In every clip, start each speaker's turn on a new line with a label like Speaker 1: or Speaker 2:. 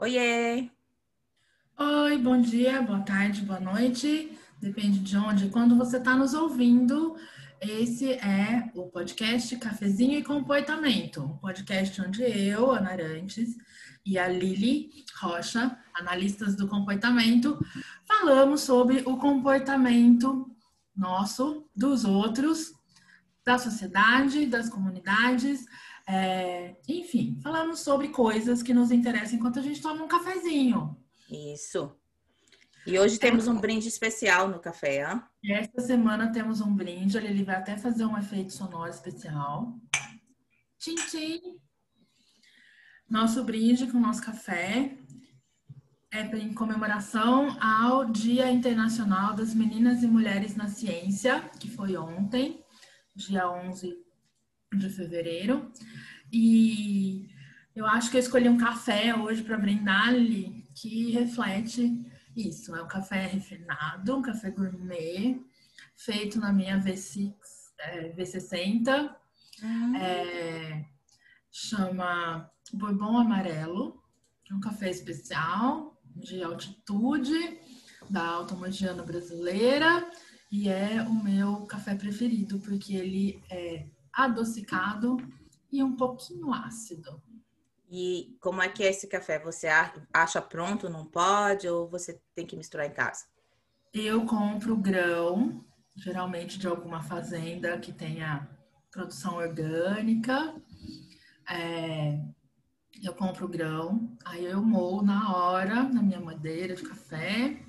Speaker 1: Oiê!
Speaker 2: Oi, bom dia, boa tarde, boa noite. Depende de onde, quando você está nos ouvindo. Esse é o podcast Cafezinho e Comportamento, um podcast onde eu, Ana Arantes, e a Lili Rocha, analistas do comportamento, falamos sobre o comportamento nosso, dos outros, da sociedade, das comunidades, é, enfim, falamos sobre coisas que nos interessam enquanto a gente toma um cafezinho.
Speaker 1: Isso. E hoje temos um brinde especial no café, hein?
Speaker 2: Esta semana temos um brinde, ele vai até fazer um efeito sonoro especial. Tchim, tchim. Nosso brinde com o nosso café é em comemoração ao Dia Internacional das Meninas e Mulheres na Ciência, que foi ontem, dia 11 de fevereiro. E eu acho que eu escolhi um café hoje para brindar-lhe que reflete isso. É um café refinado, um café gourmet, feito na minha V6, é, V60. Uhum. É, chama Bourbon Amarelo. É um café especial de altitude da Alta Mogiana brasileira e é o meu café preferido porque ele é adocicado e um pouquinho ácido.
Speaker 1: E como é que é esse café? Você acha pronto, não pode, ou você tem que misturar em casa?
Speaker 2: Eu compro grão, geralmente de alguma fazenda que tenha produção orgânica. É, eu compro grão, aí eu moo na hora, na minha madeira de café,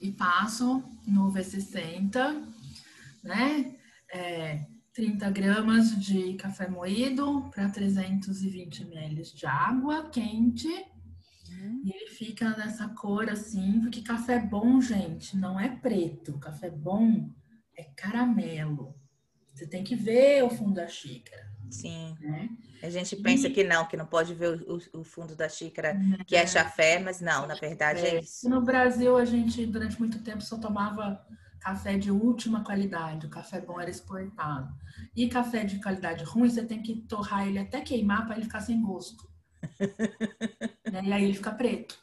Speaker 2: e passo no V60, né? É, 30 gramas de café moído para 320 ml de água quente. Uhum. E ele fica nessa cor assim, porque café bom, gente, não é preto. Café bom é caramelo. Você tem que ver o fundo da xícara.
Speaker 1: Sim. Né? A gente pensa e... que não, que não pode ver o, o fundo da xícara, que é chafé, mas não, na verdade é, é isso.
Speaker 2: No Brasil, a gente, durante muito tempo, só tomava café de última qualidade, o café bom era exportado. E café de qualidade ruim, você tem que torrar ele até queimar para ele ficar sem gosto. né? E aí ele fica preto.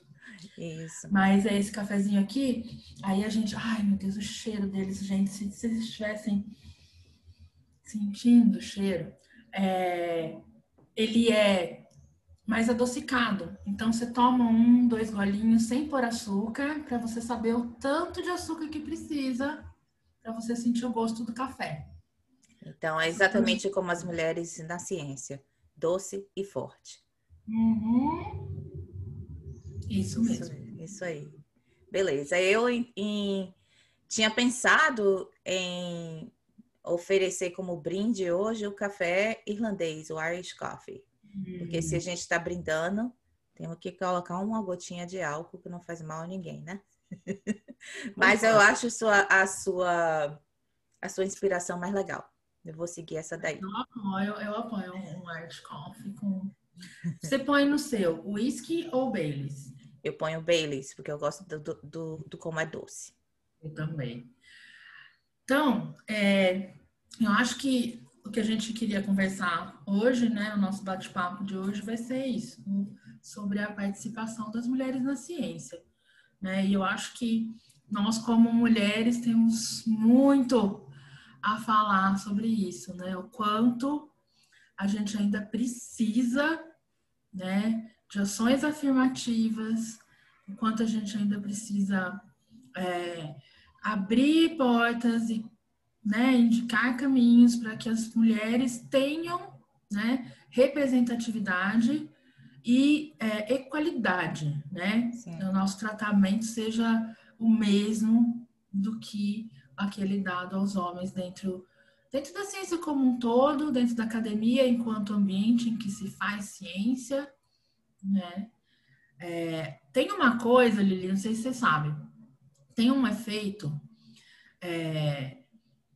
Speaker 1: Isso.
Speaker 2: Mas é esse cafezinho aqui, aí a gente, ai meu Deus, o cheiro deles, gente, se vocês estivessem sentindo o cheiro, é, ele é mais adocicado. Então você toma um, dois golinhos sem pôr açúcar, para você saber o tanto de açúcar que precisa para você sentir o gosto do café.
Speaker 1: Então é exatamente como as mulheres na ciência, doce e forte.
Speaker 2: Uhum. Isso mesmo.
Speaker 1: Isso, isso aí. Beleza. Eu em, em, tinha pensado em oferecer como brinde hoje o café irlandês, o Irish Coffee. Porque se a hum. gente está brindando, temos que colocar uma gotinha de álcool que não faz mal a ninguém, né? Mas eu acho sua, a sua a sua inspiração mais legal. Eu vou seguir essa daí.
Speaker 2: Eu apoio, eu apoio um Irish Coffee com... Você põe no seu whisky ou Baileys?
Speaker 1: Eu ponho Baileys, porque eu gosto do, do, do, do como é doce.
Speaker 2: Eu também. Então, é, eu acho que o que a gente queria conversar hoje, né, o nosso bate-papo de hoje vai ser isso, sobre a participação das mulheres na ciência, né? E eu acho que nós como mulheres temos muito a falar sobre isso, né? O quanto a gente ainda precisa, né, de ações afirmativas, o quanto a gente ainda precisa é, abrir portas e né, indicar caminhos para que as mulheres tenham né, representatividade e é, equalidade, né? O nosso tratamento seja o mesmo do que aquele dado aos homens dentro, dentro da ciência como um todo, dentro da academia enquanto ambiente em que se faz ciência, né? É, tem uma coisa, Lili, não sei se você sabe, tem um efeito é,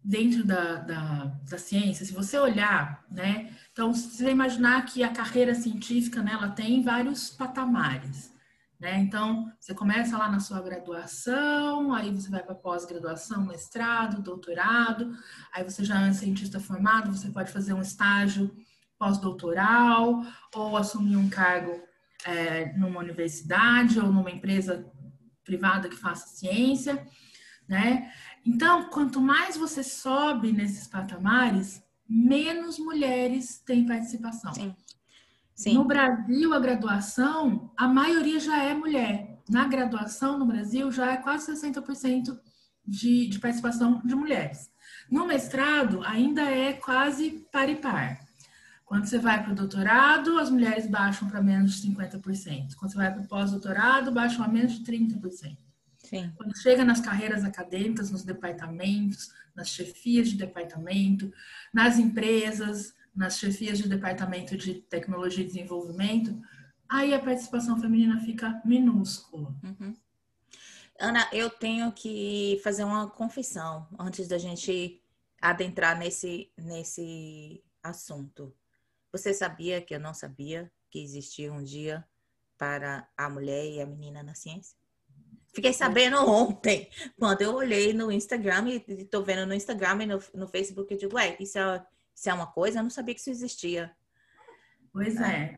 Speaker 2: dentro da, da, da, ciência, se você olhar, né? Então, você imaginar que a carreira científica, né, ela tem vários patamares, né? Então, você começa lá na sua graduação, aí você vai para pós-graduação, mestrado, doutorado, aí você já é um cientista formado, você pode fazer um estágio pós-doutoral ou assumir um cargo é, numa universidade ou numa empresa privada que faça ciência, né? Então, quanto mais você sobe nesses patamares, menos mulheres têm participação. Sim. Sim. No Brasil, a graduação, a maioria já é mulher. Na graduação no Brasil, já é quase 60% de, de participação de mulheres. No mestrado, ainda é quase par e par. Quando você vai para o doutorado, as mulheres baixam para menos de 50%. Quando você vai para o pós-doutorado, baixam a menos de 30%. Sim. Quando chega nas carreiras acadêmicas, nos departamentos, nas chefias de departamento, nas empresas, nas chefias de departamento de tecnologia e desenvolvimento, aí a participação feminina fica minúscula.
Speaker 1: Uhum. Ana, eu tenho que fazer uma confissão antes da gente adentrar nesse, nesse assunto. Você sabia que eu não sabia que existia um dia para a mulher e a menina na ciência? Fiquei sabendo ontem, quando eu olhei no Instagram e estou vendo no Instagram e no, no Facebook, eu digo, ué, isso é, isso é uma coisa? Eu não sabia que isso existia.
Speaker 2: Pois ah. é.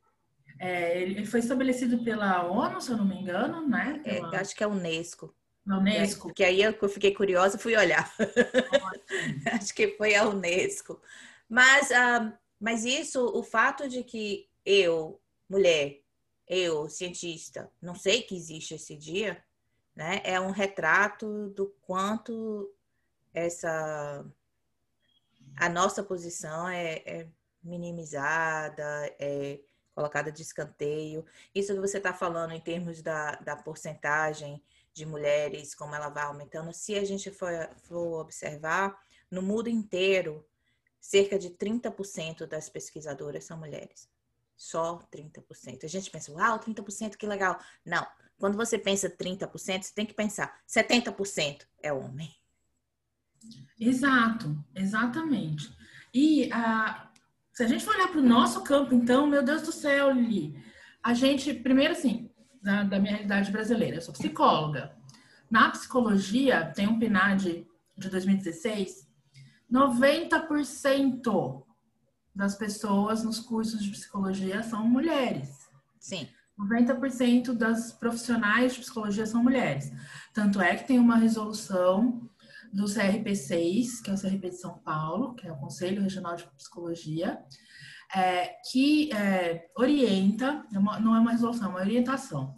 Speaker 2: é. Ele foi estabelecido pela ONU, se eu não me engano, né?
Speaker 1: É, pela... É, acho que é a Unesco.
Speaker 2: A Unesco.
Speaker 1: Porque aí eu fiquei curiosa e fui olhar. acho que foi a Unesco. Mas, uh, mas isso, o fato de que eu, mulher, eu, cientista, não sei que existe esse dia, né? É um retrato do quanto essa a nossa posição é, é minimizada, é colocada de escanteio. Isso que você está falando em termos da, da porcentagem de mulheres, como ela vai aumentando, se a gente for, for observar, no mundo inteiro, cerca de 30% das pesquisadoras são mulheres. Só 30%. A gente pensa, uau, 30%, que legal. Não, quando você pensa 30%, você tem que pensar 70% é homem.
Speaker 2: Exato, exatamente. E uh, se a gente for olhar para o nosso campo, então, meu Deus do céu, Lili, a gente, primeiro assim, da, da minha realidade brasileira, eu sou psicóloga. Na psicologia, tem um PNAD de 2016, 90% das pessoas nos cursos de psicologia são mulheres.
Speaker 1: Sim.
Speaker 2: 90% das profissionais de psicologia são mulheres. Tanto é que tem uma resolução do CRP6, que é o CRP de São Paulo, que é o Conselho Regional de Psicologia, é, que é, orienta, é não é uma resolução, é uma orientação,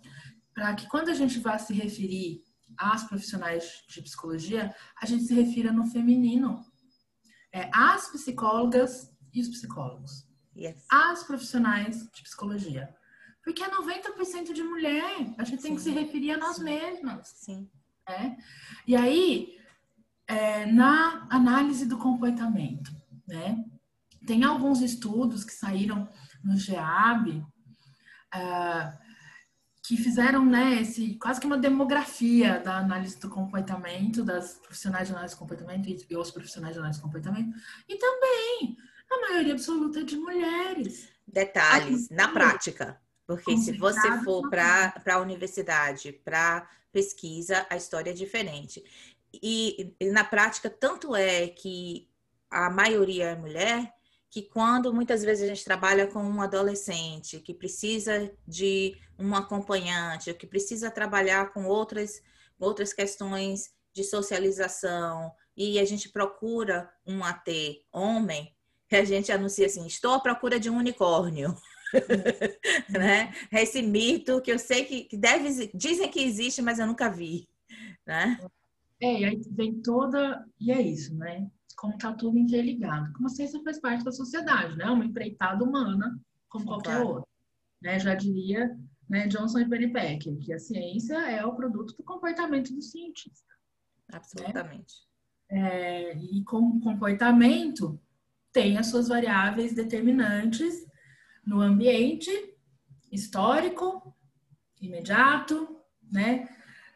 Speaker 2: para que quando a gente vá se referir às profissionais de psicologia, a gente se refira no feminino. É, as psicólogas e os psicólogos.
Speaker 1: Yes.
Speaker 2: As profissionais de psicologia. Porque é 90% de mulher. A gente Sim. tem que se referir a nós
Speaker 1: Sim.
Speaker 2: mesmas.
Speaker 1: Sim.
Speaker 2: É? E aí, é, na análise do comportamento, né? Tem alguns estudos que saíram no GEAB uh, que fizeram, né, esse, quase que uma demografia da análise do comportamento, das profissionais de análise do comportamento e os profissionais de análise do comportamento. E também a maioria absoluta é de mulheres.
Speaker 1: Detalhes, na prática. Porque se você for para a universidade, para pesquisa, a história é diferente. E, e, na prática, tanto é que a maioria é mulher, que quando muitas vezes a gente trabalha com um adolescente que precisa de um acompanhante, que precisa trabalhar com outras, outras questões de socialização, e a gente procura um AT homem, a gente anuncia assim: estou à procura de um unicórnio. né? Esse mito que eu sei que, que deve, dizem que existe, mas eu nunca vi, né?
Speaker 2: É, e aí vem toda, e é isso, né? Como tá tudo interligado. Como a ciência faz parte da sociedade, né? Uma empreitada humana, como qualquer claro. outra. Né? Já diria né, Johnson e Pennypacker, que a ciência é o produto do comportamento do cientista.
Speaker 1: Absolutamente.
Speaker 2: Né? É, e com comportamento tem as suas variáveis determinantes no ambiente histórico, imediato, né?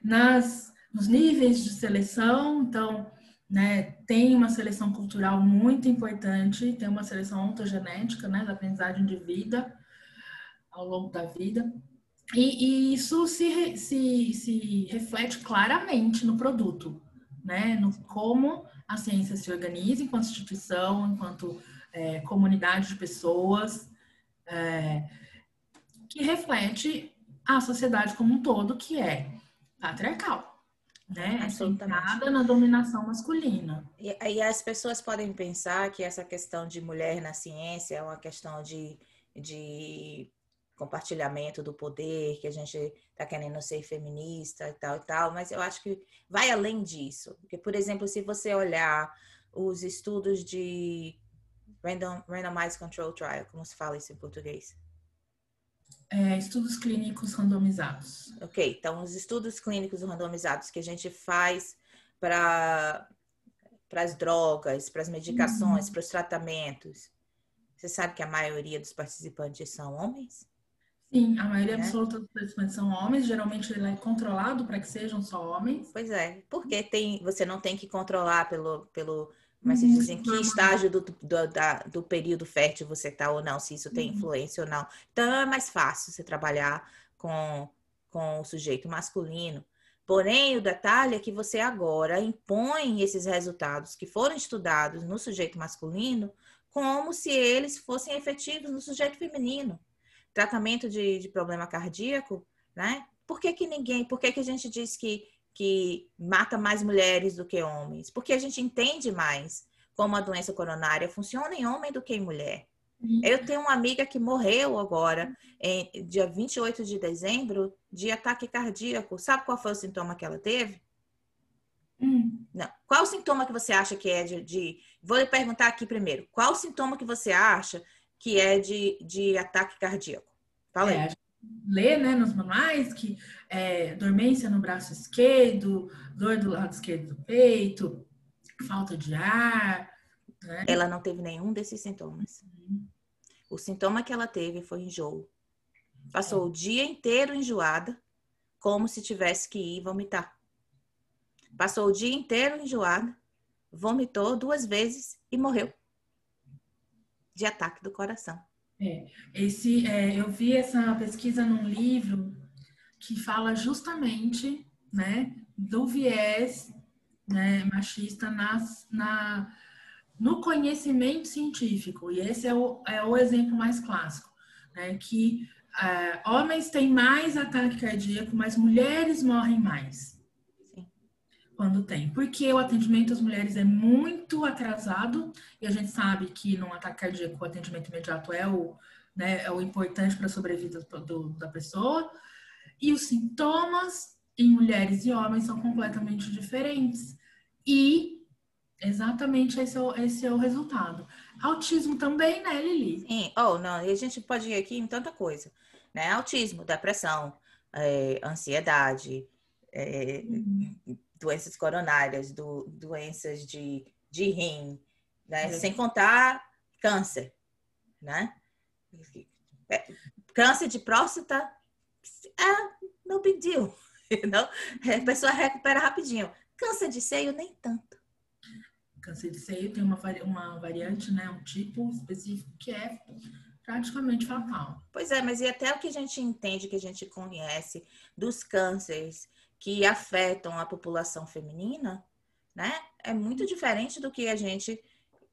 Speaker 2: Nas, nos níveis de seleção, então, né, tem uma seleção cultural muito importante, tem uma seleção ontogenética, né, da aprendizagem de vida ao longo da vida. E, e isso se, se, se reflete claramente no produto, né, no como a ciência se organiza enquanto instituição, enquanto é, comunidade de pessoas, é, que reflete a sociedade como um todo, que é patriarcal, né? É centrada na dominação masculina.
Speaker 1: E, e as pessoas podem pensar que essa questão de mulher na ciência é uma questão de, de compartilhamento do poder, que a gente está querendo ser feminista e tal e tal, mas eu acho que vai além disso. Porque, por exemplo, se você olhar os estudos de random, randomized control trial, como se fala isso em português?
Speaker 2: É, estudos clínicos randomizados.
Speaker 1: Ok, então os estudos clínicos randomizados que a gente faz para para as drogas, para as medicações, uhum. para os tratamentos. Você sabe que a maioria dos participantes são homens?
Speaker 2: Sim, a maioria é. absoluta dos participantes são homens. Geralmente ele é controlado para que sejam só homens.
Speaker 1: Pois é, porque tem, você não tem que controlar pelo, pelo mas se dizem que estágio do, do, da, do período fértil você está ou não, se isso tem uhum. influência ou não. Então é mais fácil você trabalhar com, com o sujeito masculino. Porém, o detalhe é que você agora impõe esses resultados que foram estudados no sujeito masculino como se eles fossem efetivos no sujeito feminino. Tratamento de, de problema cardíaco, né? Por que, que ninguém, por que, que a gente diz que que mata mais mulheres do que homens, porque a gente entende mais como a doença coronária funciona em homem do que em mulher. Uhum. Eu tenho uma amiga que morreu agora, em, dia 28 de dezembro, de ataque cardíaco. Sabe qual foi o sintoma que ela teve?
Speaker 2: Hum.
Speaker 1: Não. Qual o sintoma que você acha que é de, de, Vou lhe perguntar aqui primeiro. Qual o sintoma que você acha que é de, de ataque cardíaco? Fala aí. É,
Speaker 2: lê né, nos manuais que é, dormência no braço esquerdo, dor do lado esquerdo do peito, falta de ar. Né?
Speaker 1: Ela não teve nenhum desses sintomas. Uhum. O sintoma que ela teve foi enjoo. Passou é. o dia inteiro enjoada, como se tivesse que ir vomitar. Passou o dia inteiro enjoada, vomitou duas vezes e morreu de ataque do coração.
Speaker 2: É, esse, é, eu vi essa pesquisa num livro que fala justamente né, do viés né, machista nas, na, no conhecimento científico. E esse é o, é o exemplo mais clássico, né, que é, homens têm mais ataque cardíaco, mas mulheres morrem mais. Quando tem. Porque o atendimento às mulheres é muito atrasado e a gente sabe que num ataque cardíaco o atendimento imediato é o, né, é o importante para a sobrevida do, da pessoa. E os sintomas em mulheres e homens são completamente diferentes. E exatamente esse é o, esse é o resultado. Autismo também, né, Lili?
Speaker 1: Sim, oh, não, e a gente pode ir aqui em tanta coisa, né? Autismo, depressão, é, ansiedade, é, uhum doenças coronárias, do, doenças de, de rim, né? Sem contar câncer, né? É, câncer de próstata é no big deal, não? A pessoa recupera rapidinho. Câncer de seio, nem tanto.
Speaker 2: Câncer de seio tem uma, uma variante, né? Um tipo específico que é praticamente fatal.
Speaker 1: Pois é, mas e até o que a gente entende, que a gente conhece dos cânceres que afetam a população feminina, né? É muito diferente do que a gente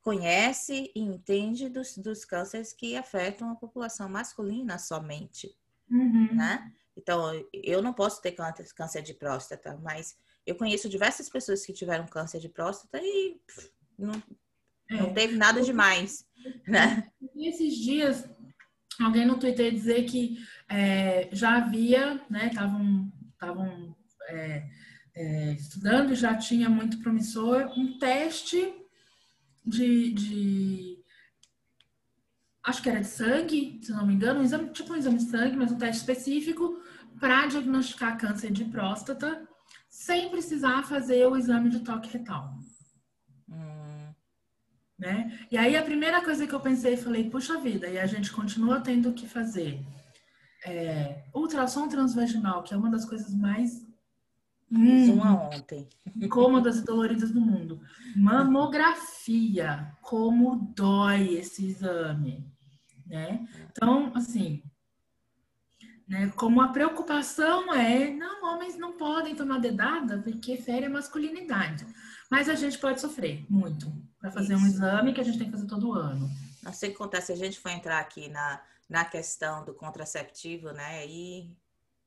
Speaker 1: conhece e entende dos, dos cânceres que afetam a população masculina somente,
Speaker 2: uhum.
Speaker 1: né? Então, eu não posso ter câncer de próstata, mas eu conheço diversas pessoas que tiveram câncer de próstata e pff, não, é. não teve nada demais, né?
Speaker 2: E esses dias, alguém no Twitter dizer que é, já havia, né, estavam é, é, estudando e já tinha muito promissor um teste de, de, acho que era de sangue, se não me engano, um exame, tipo um exame de sangue, mas um teste específico para diagnosticar câncer de próstata sem precisar fazer o exame de toque retal.
Speaker 1: Hum.
Speaker 2: Né? E aí a primeira coisa que eu pensei, falei, puxa vida, e a gente continua tendo que fazer é, ultrassom transvaginal, que é uma das coisas mais
Speaker 1: Fiz uma hum. ontem.
Speaker 2: Cômodas e doloridas do mundo. Mamografia. Como dói esse exame, né? Então, assim, né? Como a preocupação é, não, homens não podem tomar dedada porque fere a masculinidade. Mas a gente pode sofrer muito para fazer Isso. um exame que a gente tem que fazer todo ano.
Speaker 1: Não sei o que acontece a gente for entrar aqui na, na questão do contraceptivo, né? Aí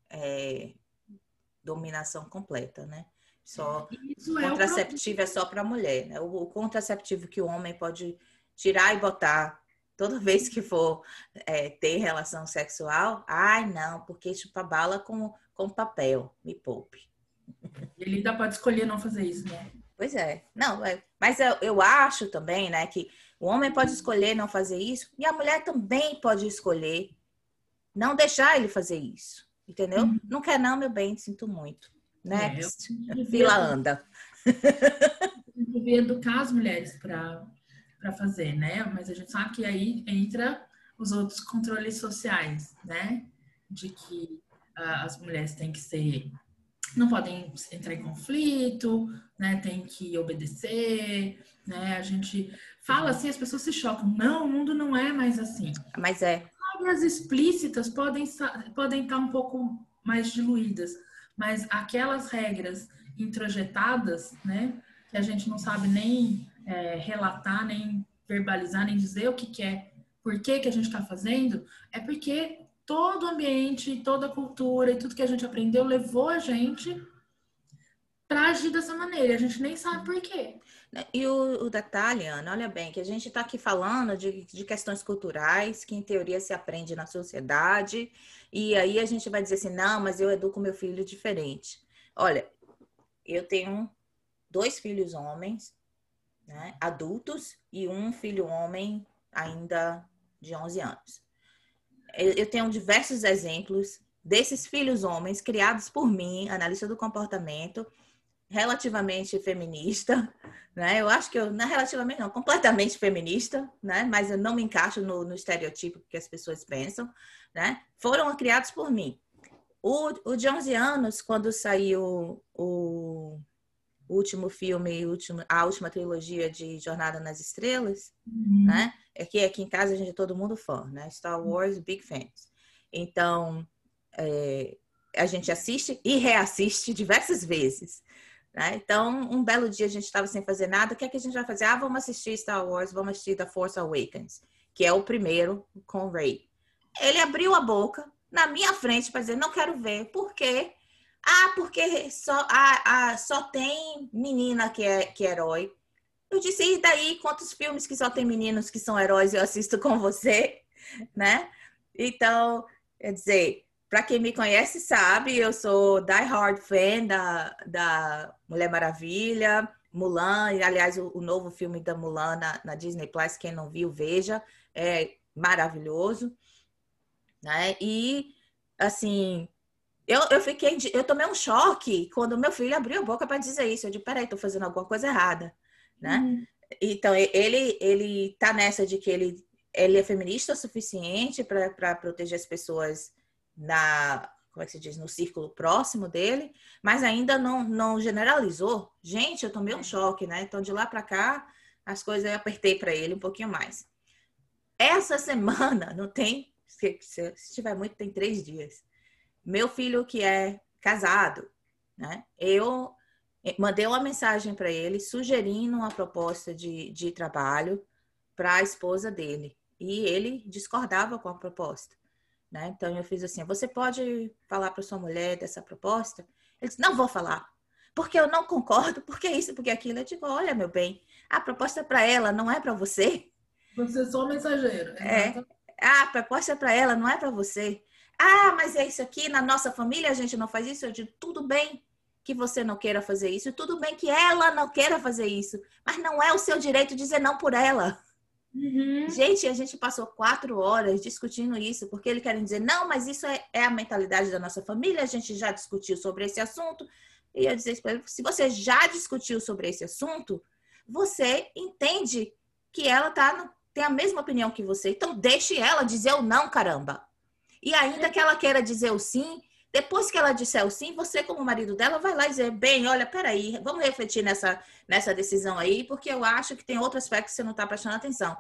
Speaker 1: é, dominação completa, né? Só Isso é contraceptivo é, é só para mulher, né? O, o, contraceptivo que o homem pode tirar e botar toda vez que for é, ter relação sexual, ai não, porque chupa bala com, com papel, me poupe.
Speaker 2: Ele ainda pode escolher não fazer isso, né?
Speaker 1: Pois é. Não, é, mas eu, eu acho também, né, que o homem pode escolher não fazer isso e a mulher também pode escolher não deixar ele fazer isso. Entendeu? Uhum. Não quer não, meu bem, sinto muito. Next. É, Fila anda.
Speaker 2: devia educar as mulheres para fazer, né? Mas a gente sabe que aí entra os outros controles sociais, né? De que uh, as mulheres têm que ser não podem entrar em conflito, né? Tem que obedecer, né? A gente fala assim, as pessoas se chocam. Não, o mundo não é mais assim.
Speaker 1: Mas é.
Speaker 2: Palavras explícitas podem podem estar um pouco mais diluídas, mas aquelas regras introjetadas, né? Que a gente não sabe nem é, relatar, nem verbalizar, nem dizer o que, que é, por que, que a gente está fazendo, é porque todo o ambiente, toda a cultura e tudo que a gente aprendeu levou a gente para agir dessa maneira. A gente nem sabe por quê.
Speaker 1: E o, o detalhe, Ana, olha bem, que a gente está aqui falando de, de questões culturais que, em teoria, se aprende na sociedade, e aí a gente vai dizer assim: não, mas eu educo meu filho diferente. Olha, eu tenho dois filhos homens, né, adultos, e um filho homem ainda de 11 anos eu tenho diversos exemplos desses filhos homens criados por mim, analista do comportamento, relativamente feminista, né? Eu acho que eu, não é relativamente não, completamente feminista, né? Mas eu não me encaixo no, no estereotipo que as pessoas pensam, né? Foram criados por mim. O, o de 11 anos, quando saiu o, o último filme, último, a última trilogia de Jornada nas Estrelas, uhum. né? É que aqui em casa a gente é todo mundo fã, né? Star Wars, big fans. Então, é, a gente assiste e reassiste diversas vezes. Né? Então, um belo dia a gente estava sem fazer nada, o que é que a gente vai fazer? Ah, vamos assistir Star Wars, vamos assistir The Force Awakens, que é o primeiro com Rey. Ele abriu a boca na minha frente para dizer, não quero ver. Por quê? Ah, porque só, ah, ah, só tem menina que é, que é herói. Eu disse, e daí quantos filmes que só tem meninos que são heróis eu assisto com você, né? Então, quer dizer, para quem me conhece sabe, eu sou die hard fan da, da Mulher Maravilha, Mulan, e aliás, o, o novo filme da Mulan na, na, Disney Plus, quem não viu, veja, é maravilhoso, né? E, assim, eu, eu fiquei, eu tomei um choque quando meu filho abriu a boca para dizer isso. Eu disse, peraí, tô fazendo alguma coisa errada né? Uhum. Então, ele, ele tá nessa de que ele, ele é feminista o suficiente para proteger as pessoas na, como é que se diz, no círculo próximo dele, mas ainda não, não generalizou. Gente, eu tomei um choque, né? Então, de lá para cá, as coisas eu apertei para ele um pouquinho mais. Essa semana, não tem, se, se, se tiver muito, tem três dias. Meu filho que é casado, né? Eu é, mandei uma mensagem para ele sugerindo uma proposta de, de trabalho para a esposa dele. E ele discordava com a proposta. Né? Então eu fiz assim: você pode falar para sua mulher dessa proposta? Ele disse: não vou falar, porque eu não concordo, porque isso, porque aquilo. Eu digo: olha, meu bem, a proposta é para ela, não é para você.
Speaker 2: Você é só mensageiro.
Speaker 1: É. Ah, a proposta é para ela, não é para você. Ah, mas é isso aqui, na nossa família a gente não faz isso. Eu digo: tudo bem, que você não queira fazer isso. Tudo bem que ela não queira fazer isso, mas não é o seu direito dizer não por ela. Uhum. Gente, a gente passou quatro horas discutindo isso, porque ele querem dizer, não, mas isso é, é, a mentalidade da nossa família, a gente já discutiu sobre esse assunto. E eu disse para se você já discutiu sobre esse assunto, você entende que ela tá no, tem a mesma opinião que você, então deixe ela dizer o não, caramba. E ainda que ela queira dizer o sim, depois que ela disser o sim, você, como marido dela, vai lá e dizer: bem, olha, peraí, vamos refletir nessa, nessa decisão aí, porque eu acho que tem outro aspecto que você não está prestando atenção.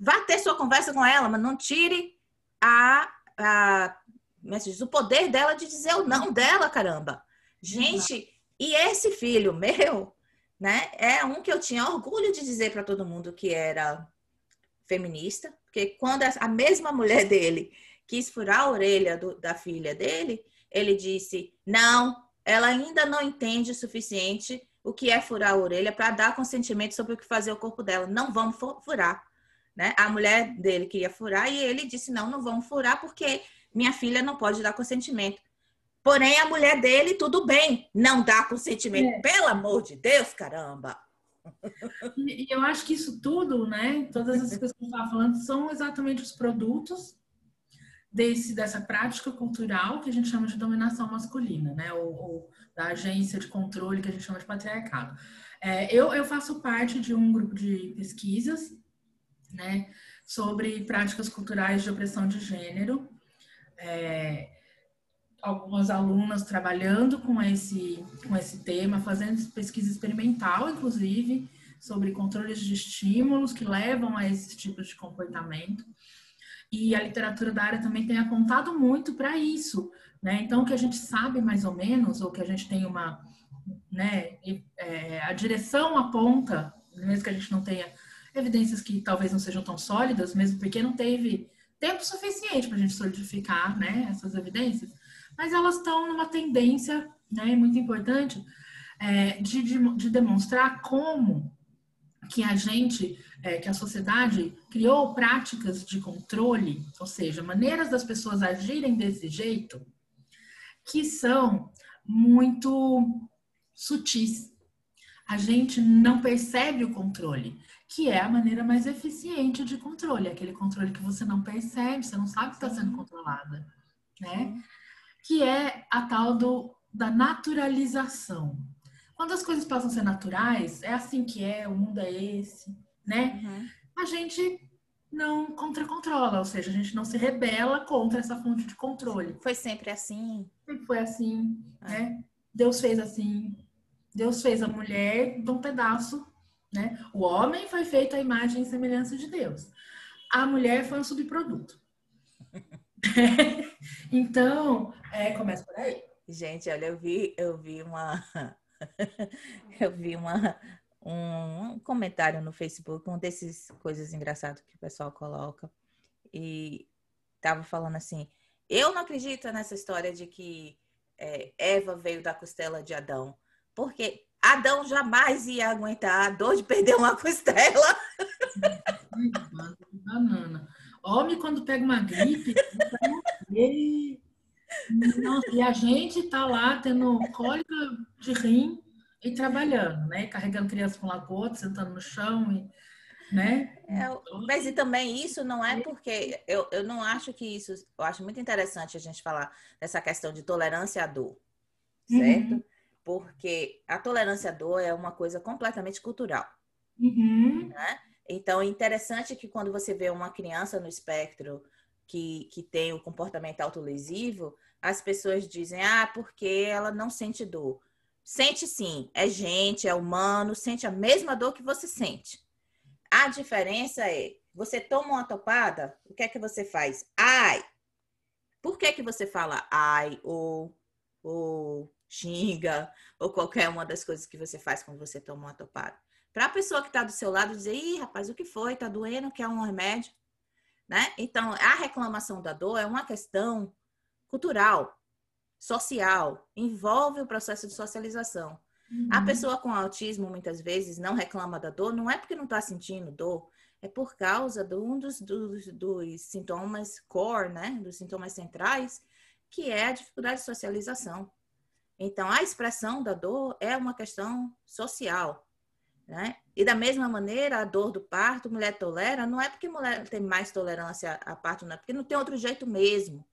Speaker 1: Vá ter sua conversa com ela, mas não tire a, a é o poder dela de dizer o não dela, caramba. Gente, e esse filho meu, né, é um que eu tinha orgulho de dizer para todo mundo que era feminista, porque quando a mesma mulher dele quis furar a orelha do, da filha dele, ele disse: não, ela ainda não entende o suficiente o que é furar a orelha para dar consentimento sobre o que fazer o corpo dela. Não vamos furar. Né? A mulher dele queria furar e ele disse: não, não vamos furar porque minha filha não pode dar consentimento. Porém, a mulher dele, tudo bem, não dá consentimento. É. Pelo amor de Deus, caramba!
Speaker 2: E eu acho que isso tudo, né? Todas essas coisas que eu estava falando são exatamente os produtos desse, dessa prática cultural que a gente chama de dominação masculina, né? Ou, ou da agência de controle que a gente chama de patriarcado. É, eu, eu faço parte de um grupo de pesquisas, né? Sobre práticas culturais de opressão de gênero. É, algumas alunas trabalhando com esse, com esse tema, fazendo pesquisa experimental, inclusive, sobre controles de estímulos que levam a esse tipo de comportamento. E a literatura da área também tem apontado muito para isso. Né? Então, o que a gente sabe mais ou menos, ou que a gente tem uma. Né, é, a direção aponta, mesmo que a gente não tenha evidências que talvez não sejam tão sólidas, mesmo porque não teve tempo suficiente para a gente solidificar né, essas evidências, mas elas estão numa tendência né, muito importante é, de, de, de, demonstrar como que a gente, é, que a sociedade criou práticas de controle, ou seja, maneiras das pessoas agirem desse jeito, que são muito sutis. A gente não percebe o controle, que é a maneira mais eficiente de controle, aquele controle que você não percebe, você não sabe que está sendo controlada, né? que é a tal do, da naturalização. Quando as coisas passam a ser naturais, é assim que é, o mundo é esse, né? Uhum. A gente não contra-controla, ou seja, a gente não se rebela contra essa fonte de controle.
Speaker 1: Foi sempre assim?
Speaker 2: Sempre foi assim, ah. né? Deus fez assim. Deus fez a mulher de um pedaço, né? O homem foi feito à imagem e semelhança de Deus. A mulher foi um subproduto. então, é, começa por aí.
Speaker 1: Gente, olha, eu vi, eu vi uma, eu vi uma, um comentário no Facebook, um desses coisas engraçadas que o pessoal coloca, e tava falando assim, eu não acredito nessa história de que é, Eva veio da costela de Adão, porque Adão jamais ia aguentar a dor de perder uma costela.
Speaker 2: Banana. Homem, quando pega uma gripe. Nossa, e a gente tá lá tendo cólica de rim e trabalhando, né? Carregando criança para um lado para outro, sentando no chão e, né?
Speaker 1: É, mas e também isso não é porque eu, eu não acho que isso, eu acho muito interessante a gente falar dessa questão de tolerância à dor, certo? Uhum. Porque a tolerância à dor é uma coisa completamente cultural, uhum. né? Então, é interessante que quando você vê uma criança no espectro que, que tem o um comportamento autolesivo, as pessoas dizem, ah, porque ela não sente dor. Sente sim, é gente, é humano, sente a mesma dor que você sente. A diferença é, você toma uma topada, o que é que você faz? Ai! Por que que você fala ai ou, ou xinga ou qualquer uma das coisas que você faz quando você toma uma topada? Para a pessoa que está do seu lado dizer, ih, rapaz, o que foi? Tá doendo? Quer um remédio? Né? Então, a reclamação da dor é uma questão cultural, social, envolve o processo de socialização. Uhum. A pessoa com autismo, muitas vezes, não reclama da dor, não é porque não está sentindo dor, é por causa de um dos, dos, dos, sintomas core, né? Dos sintomas centrais, que é a dificuldade de socialização. Então, a expressão da dor é uma questão social. Né? E da mesma maneira, a dor do parto, mulher tolera, não é porque mulher tem mais tolerância a parto, não é porque não tem outro jeito mesmo.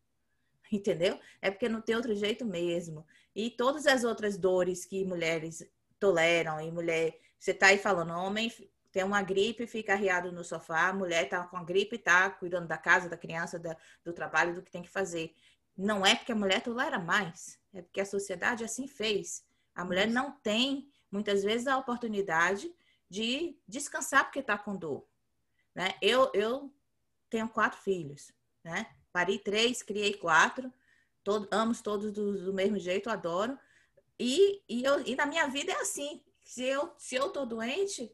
Speaker 1: Entendeu? É porque não tem outro jeito mesmo. E todas as outras dores que mulheres toleram, e mulher, você tá aí falando, homem tem uma gripe, fica arriado no sofá, mulher tá com a gripe, tá cuidando da casa, da criança, da, do trabalho, do que tem que fazer. Não é porque a mulher tolera mais, é porque a sociedade assim fez. A mulher não tem muitas vezes a oportunidade de descansar porque está com dor. Né? Eu, eu tenho quatro filhos, né? Pari três, criei quatro, todo, amo todos do, do, mesmo jeito, adoro. E, e, eu, e na minha vida é assim. Se eu, se eu tô doente,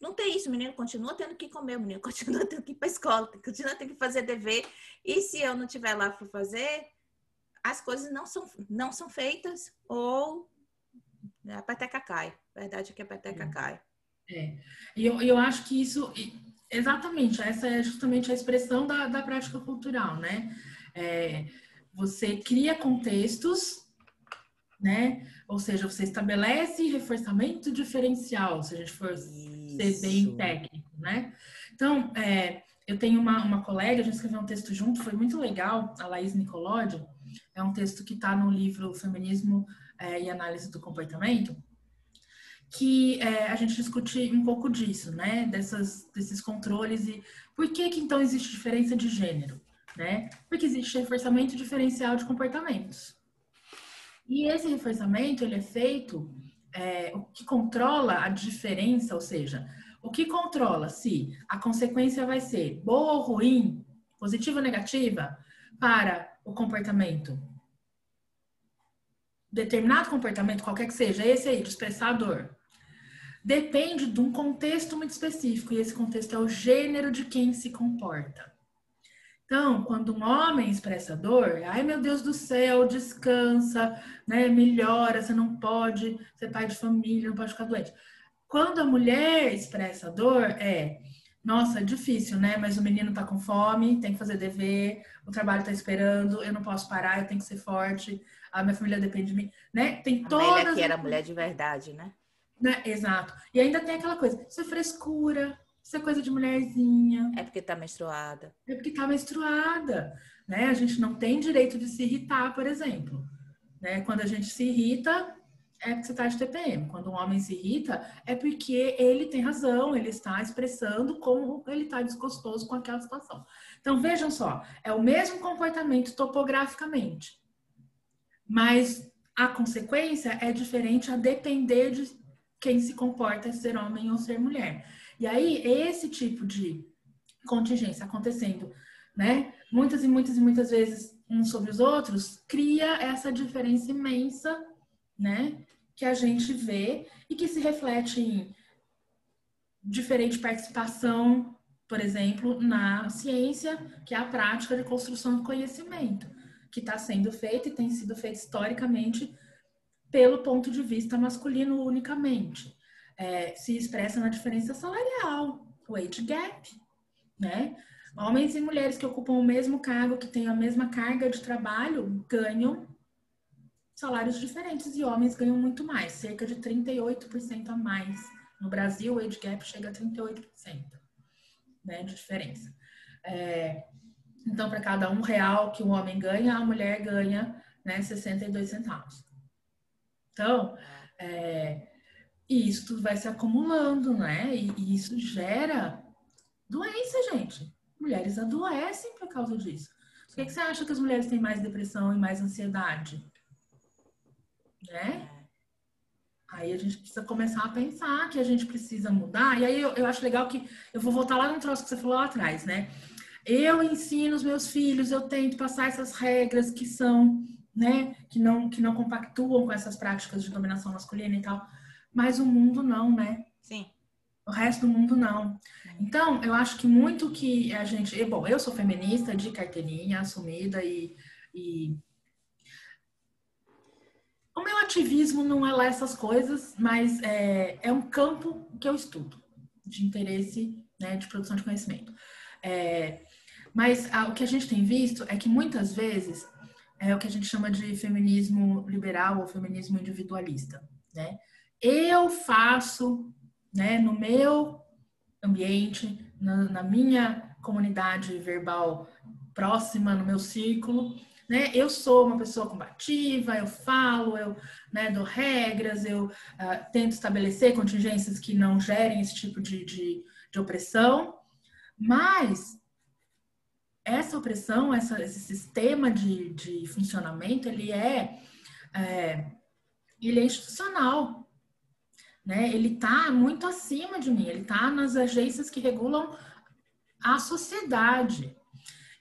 Speaker 1: não tem isso, o menino continua tendo que comer, o menino continua tendo que ir para a escola, continua tendo que fazer dever. E se eu não estiver lá para fazer, as coisas não são, não são feitas ou a peteca cai. A verdade é que a peteca é. cai.
Speaker 2: É. E eu, eu acho que isso, exatamente, essa é justamente a expressão da, da prática cultural, né? É, você cria contextos, né? Ou seja, você estabelece reforçamento diferencial, se a gente for isso. ser bem técnico, né? Então, é, eu tenho uma, uma colega, a gente escreveu um texto junto, foi muito legal, a Laís Nicolodi, é um texto que está no livro Feminismo é, e Análise do Comportamento, que é, a gente discute um pouco disso, né? Dessas, desses controles e por que que então existe diferença de gênero, né? Porque existe reforçamento diferencial de comportamentos. E esse reforçamento, ele é feito, é, o que controla a diferença, ou seja, o que controla se a consequência vai ser boa ou ruim, positiva ou negativa, para o comportamento determinado comportamento, qualquer que seja, esse aí, de expressar a dor, depende de um contexto muito específico, e esse contexto é o gênero de quem se comporta. Então, quando um homem expressa dor, ai meu Deus do céu, descansa, né, melhora, você não pode ser pai de família, não pode ficar doente. Quando a mulher expressa dor, é, nossa, é difícil, né? Mas o menino tá com fome, tem que fazer dever, o trabalho tá esperando, eu não posso parar, eu tenho que ser forte, a minha família depende de mim, né? Tem
Speaker 1: a
Speaker 2: todas.
Speaker 1: que era mulher de verdade, né?
Speaker 2: né? Exato. E ainda tem aquela coisa, isso é frescura, isso é coisa de mulherzinha.
Speaker 1: É porque tá menstruada.
Speaker 2: É porque tá menstruada, né? A gente não tem direito de se irritar, por exemplo. Né? Quando a gente se irrita, é porque você está de TPM. Quando um homem se irrita, é porque ele tem razão, ele está expressando como ele está desgostoso com aquela situação. Então, vejam só, é o mesmo comportamento topograficamente, mas a consequência é diferente a depender de quem se comporta ser homem ou ser mulher. E aí, esse tipo de contingência acontecendo, né, muitas e muitas e muitas vezes uns sobre os outros, cria essa diferença imensa né? Que a gente vê e que se reflete em diferente participação, por exemplo, na ciência, que é a prática de construção do conhecimento, que está sendo feita e tem sido feita historicamente pelo ponto de vista masculino unicamente. É, se expressa na diferença salarial, o age gap, né? Homens e mulheres que ocupam o mesmo cargo, que têm a mesma carga de trabalho, ganham salários diferentes e homens ganham muito mais, cerca de 38% a mais. No Brasil, o age gap chega a 38% né, de diferença. É, então, para cada um real que o homem ganha, a mulher ganha né, 62 centavos. Então, é, isso vai se acumulando, né? E, e isso gera doença, gente. Mulheres adoecem por causa disso. Por que, que você acha que as mulheres têm mais depressão e mais ansiedade? Né? Aí a gente precisa começar a pensar que a gente precisa mudar. E aí eu, eu acho legal que eu vou voltar lá no troço que você falou lá atrás, né? Eu ensino os meus filhos, eu tento passar essas regras que são, né, que não que não compactuam com essas práticas de dominação masculina e tal. Mas o mundo não, né?
Speaker 1: Sim.
Speaker 2: O resto do mundo não. Então, eu acho que muito que a gente. Bom, eu sou feminista de carteirinha, assumida e, e o meu ativismo não é lá essas coisas, mas é, é um campo que eu estudo de interesse, né, de produção de conhecimento. É, mas o que a gente tem visto é que muitas vezes é o que a gente chama de feminismo liberal ou feminismo individualista, né? Eu faço, né, no meu ambiente, na, na minha comunidade verbal próxima, no meu círculo, né? Eu sou uma pessoa combativa, eu falo, eu né, dou regras, eu uh, tento estabelecer contingências que não gerem esse tipo de, de, de opressão, mas essa opressão, essa, esse sistema de, de funcionamento, ele é, é ele é institucional, né? Ele está muito acima de mim, ele está nas agências que regulam a sociedade.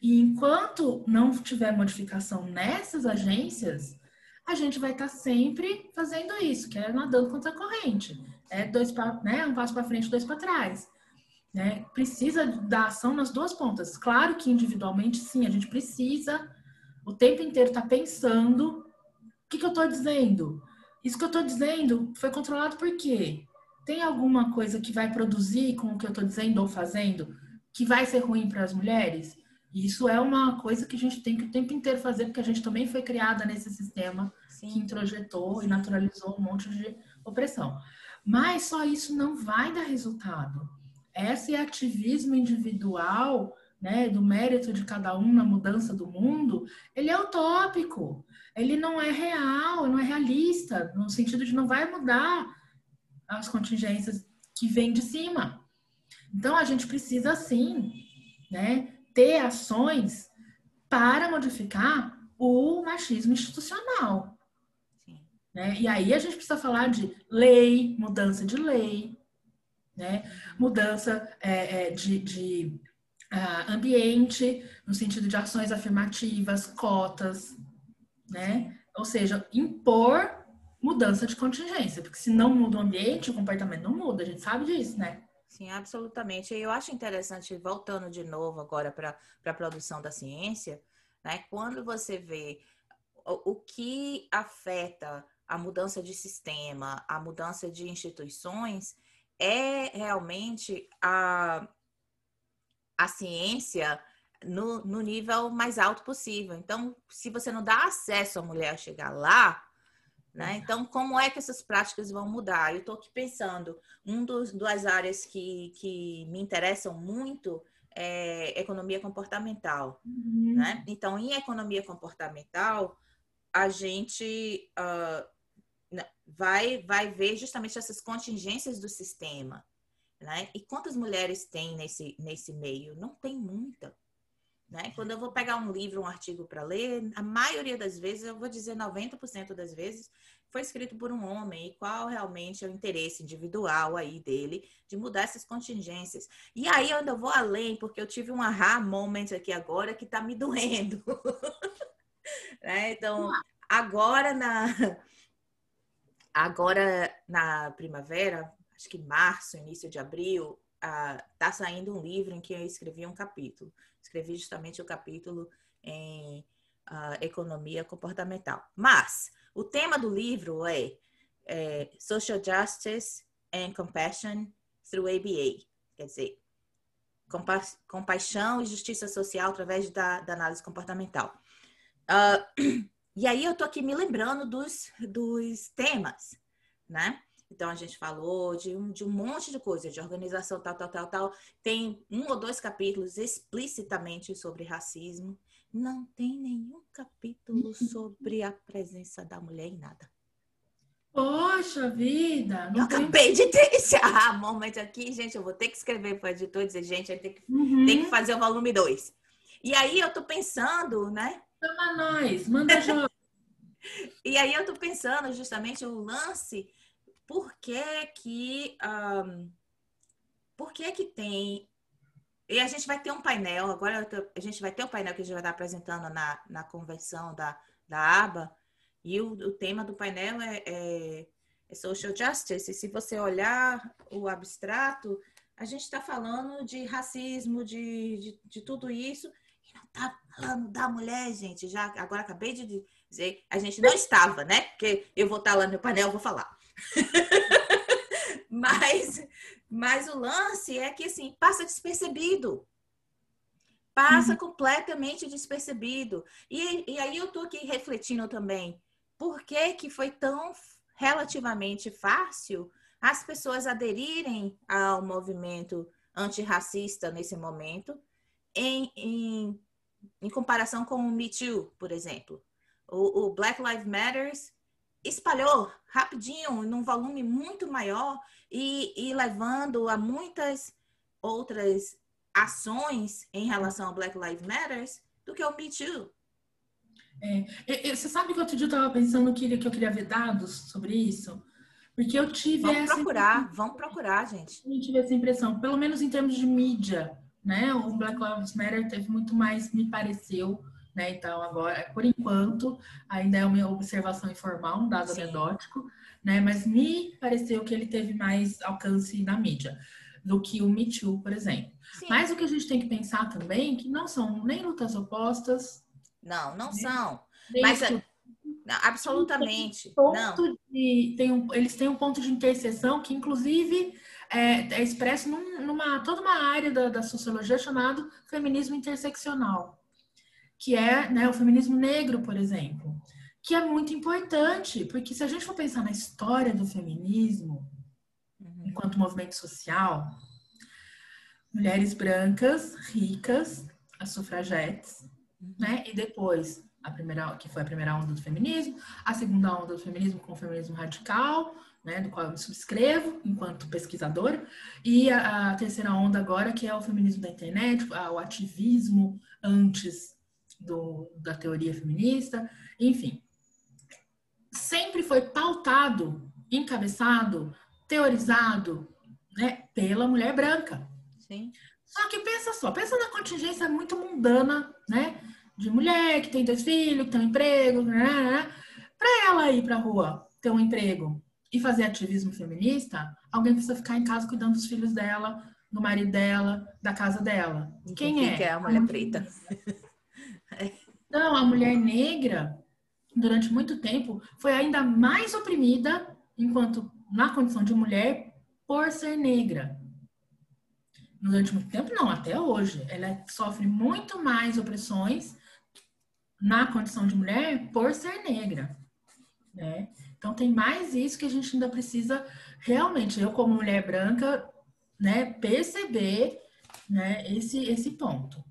Speaker 2: E enquanto não tiver modificação nessas agências, a gente vai estar tá sempre fazendo isso, que é nadando contra a corrente. É dois né, um passo para frente, dois para trás. Né? Precisa da ação nas duas pontas. Claro que individualmente, sim, a gente precisa o tempo inteiro estar tá pensando o que, que eu estou dizendo. Isso que eu estou dizendo foi controlado por quê? Tem alguma coisa que vai produzir com o que eu estou dizendo ou fazendo que vai ser ruim para as mulheres? E isso é uma coisa que a gente tem que o tempo inteiro fazer, porque a gente também foi criada nesse sistema Sim. que introjetou Sim. e naturalizou um monte de opressão. Mas só isso não vai dar resultado. Esse ativismo individual, né, do mérito de cada um na mudança do mundo, ele é utópico. Ele não é real, não é realista, no sentido de não vai mudar as contingências que vêm de cima. Então a gente precisa sim, né, ter ações para modificar o machismo institucional. Né? E aí a gente precisa falar de lei, mudança de lei, né? mudança é, é, de, de uh, ambiente, no sentido de ações afirmativas, cotas, né? ou seja, impor mudança de contingência, porque se não muda o ambiente, o comportamento não muda, a gente sabe disso, né?
Speaker 1: Sim, absolutamente. Eu acho interessante, voltando de novo agora para a produção da ciência, né? quando você vê o, o que afeta a mudança de sistema, a mudança de instituições, é realmente a, a ciência no, no nível mais alto possível. Então, se você não dá acesso à mulher chegar lá, né? Então, como é que essas práticas vão mudar? Eu estou aqui pensando, um dos das áreas que, que me interessam muito é economia comportamental. Uhum. Né? Então, em economia comportamental, a gente uh, vai, vai ver justamente essas contingências do sistema. Né? E quantas mulheres tem nesse, nesse meio? Não tem muita. Né? Quando eu vou pegar um livro, um artigo para ler, a maioria das vezes, eu vou dizer 90% das vezes, foi escrito por um homem. E qual realmente é o interesse individual aí dele de mudar essas contingências? E aí eu ainda vou além, porque eu tive um aha moment aqui agora que está me doendo. né? Então, agora na Agora, na primavera, acho que março, início de abril, está saindo um livro em que eu escrevi um capítulo. Escrevi justamente o capítulo em uh, economia comportamental. Mas o tema do livro é, é Social Justice and Compassion through ABA. Quer dizer, compa compaixão e justiça social através da, da análise comportamental. Uh, E aí eu tô aqui me lembrando dos, dos temas, né? Então a gente falou de um, de um monte de coisa, de organização tal, tal, tal, tal. Tem um ou dois capítulos explicitamente sobre racismo. Não tem nenhum capítulo sobre a presença da mulher em nada.
Speaker 2: Poxa vida!
Speaker 1: eu tem... acabei de ter esse ah, momento aqui, gente. Eu vou ter que escrever para o editor e dizer, gente, tem que, uhum. que fazer o volume 2. E aí eu tô pensando, né?
Speaker 2: Chama nós, manda jogo.
Speaker 1: e aí eu tô pensando justamente o lance, por que que, um, por que que tem... E a gente vai ter um painel, agora a gente vai ter um painel que a gente vai estar apresentando na, na convenção da, da ABA, e o, o tema do painel é, é, é Social Justice. E se você olhar o abstrato, a gente está falando de racismo, de, de, de tudo isso, tá falando da mulher, gente. Já agora acabei de dizer, a gente não estava, né? Porque eu vou estar lá no painel, vou falar. mas, mas o lance é que assim passa despercebido. Passa uhum. completamente despercebido. E, e aí eu tô aqui refletindo também. Por que, que foi tão relativamente fácil as pessoas aderirem ao movimento antirracista nesse momento, em, em em comparação com o Me Too, por exemplo. O, o Black Lives Matters espalhou rapidinho, num volume muito maior e, e levando a muitas outras ações em relação ao Black Lives Matters do que o Me Too.
Speaker 2: É, você sabe que outro dia eu estava pensando que, que eu queria ver dados sobre isso? Porque eu tive
Speaker 1: vamos essa procurar, impressão. vamos procurar, gente.
Speaker 2: Eu tive essa impressão, pelo menos em termos de mídia né? O Black Lives Matter teve muito mais, me pareceu, né? Então, agora, por enquanto, ainda é uma observação informal, um dado Sim. anedótico, né? Mas me pareceu que ele teve mais alcance na mídia do que o Me Too, por exemplo. Sim. Mas o que a gente tem que pensar também é que não são nem lutas opostas.
Speaker 1: Não, não né? são. Mas não, absolutamente.
Speaker 2: Tem um não. De, tem um, eles têm um ponto de interseção que, inclusive, é, é expresso num, numa toda uma área da, da sociologia chamado feminismo interseccional, que é né, o feminismo negro, por exemplo, que é muito importante, porque se a gente for pensar na história do feminismo, enquanto movimento social, mulheres brancas, ricas, as sufragetes, né? E depois a primeira, que foi a primeira onda do feminismo, a segunda onda do feminismo com o feminismo radical, né, do qual eu me subscrevo enquanto pesquisadora, e a, a, terceira onda agora, que é o feminismo da internet, o ativismo antes do, da teoria feminista, enfim. Sempre foi pautado, encabeçado teorizado né, pela mulher branca.
Speaker 1: Sim.
Speaker 2: Só que pensa só, pensa na contingência muito mundana, né? De mulher que tem dois filhos, que tem um emprego, né? né, né. Para ela ir para a rua ter um emprego e fazer ativismo feminista, alguém precisa ficar em casa cuidando dos filhos dela, do marido dela, da casa dela. Quem, Quem é?
Speaker 1: Que é a mulher preta.
Speaker 2: Então, a mulher negra, durante muito tempo, foi ainda mais oprimida enquanto na condição de mulher por ser negra. Durante muito tempo, não, até hoje. Ela sofre muito mais opressões na condição de mulher por ser negra. Né? Então, tem mais isso que a gente ainda precisa realmente, eu como mulher branca, né, perceber né, esse, esse ponto.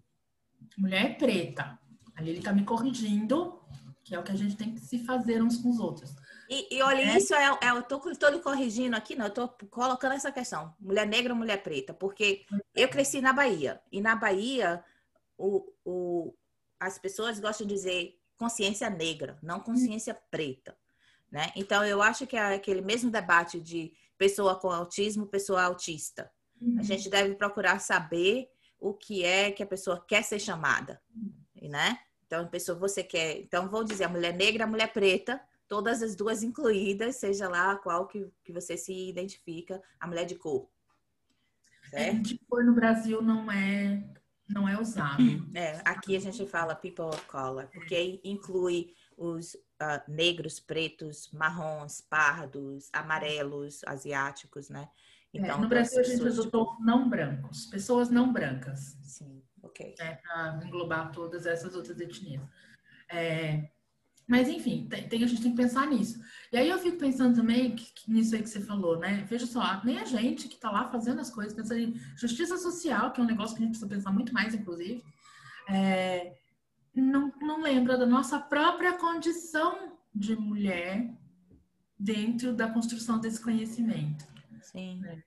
Speaker 2: Mulher preta. Ali ele está me corrigindo, que é o que a gente tem que se fazer uns com os outros.
Speaker 1: E, e olha, é. isso é, é eu tô, tô lhe corrigindo aqui, não, eu tô colocando essa questão, mulher negra ou mulher preta, porque eu cresci na Bahia, e na Bahia o, o, as pessoas gostam de dizer consciência negra, não consciência preta, né? Então, eu acho que é aquele mesmo debate de pessoa com autismo, pessoa autista. Uhum. A gente deve procurar saber o que é que a pessoa quer ser chamada, né? Então, a pessoa, você quer... Então, vou dizer, a mulher negra, a mulher preta, todas as duas incluídas, seja lá qual que, que você se identifica, a mulher de cor.
Speaker 2: É, certo? É, de cor no Brasil não é não é usado.
Speaker 1: É, aqui a gente fala people of color, porque inclui os uh, negros, pretos, marrons, pardos, amarelos, asiáticos, né?
Speaker 2: É, então, é, no Brasil a gente adotou de... não brancos, pessoas não brancas.
Speaker 1: Sim, ok.
Speaker 2: É, para englobar todas essas outras etnias. É, mas, enfim, tem, tem, a gente tem que pensar nisso. E aí eu fico pensando também que, que, nisso aí que você falou, né? Veja só, nem a gente que está lá fazendo as coisas, pensando em justiça social, que é um negócio que a gente precisa pensar muito mais, inclusive, é, não, não lembra da nossa própria condição de mulher dentro da construção desse conhecimo
Speaker 1: Sim. Né?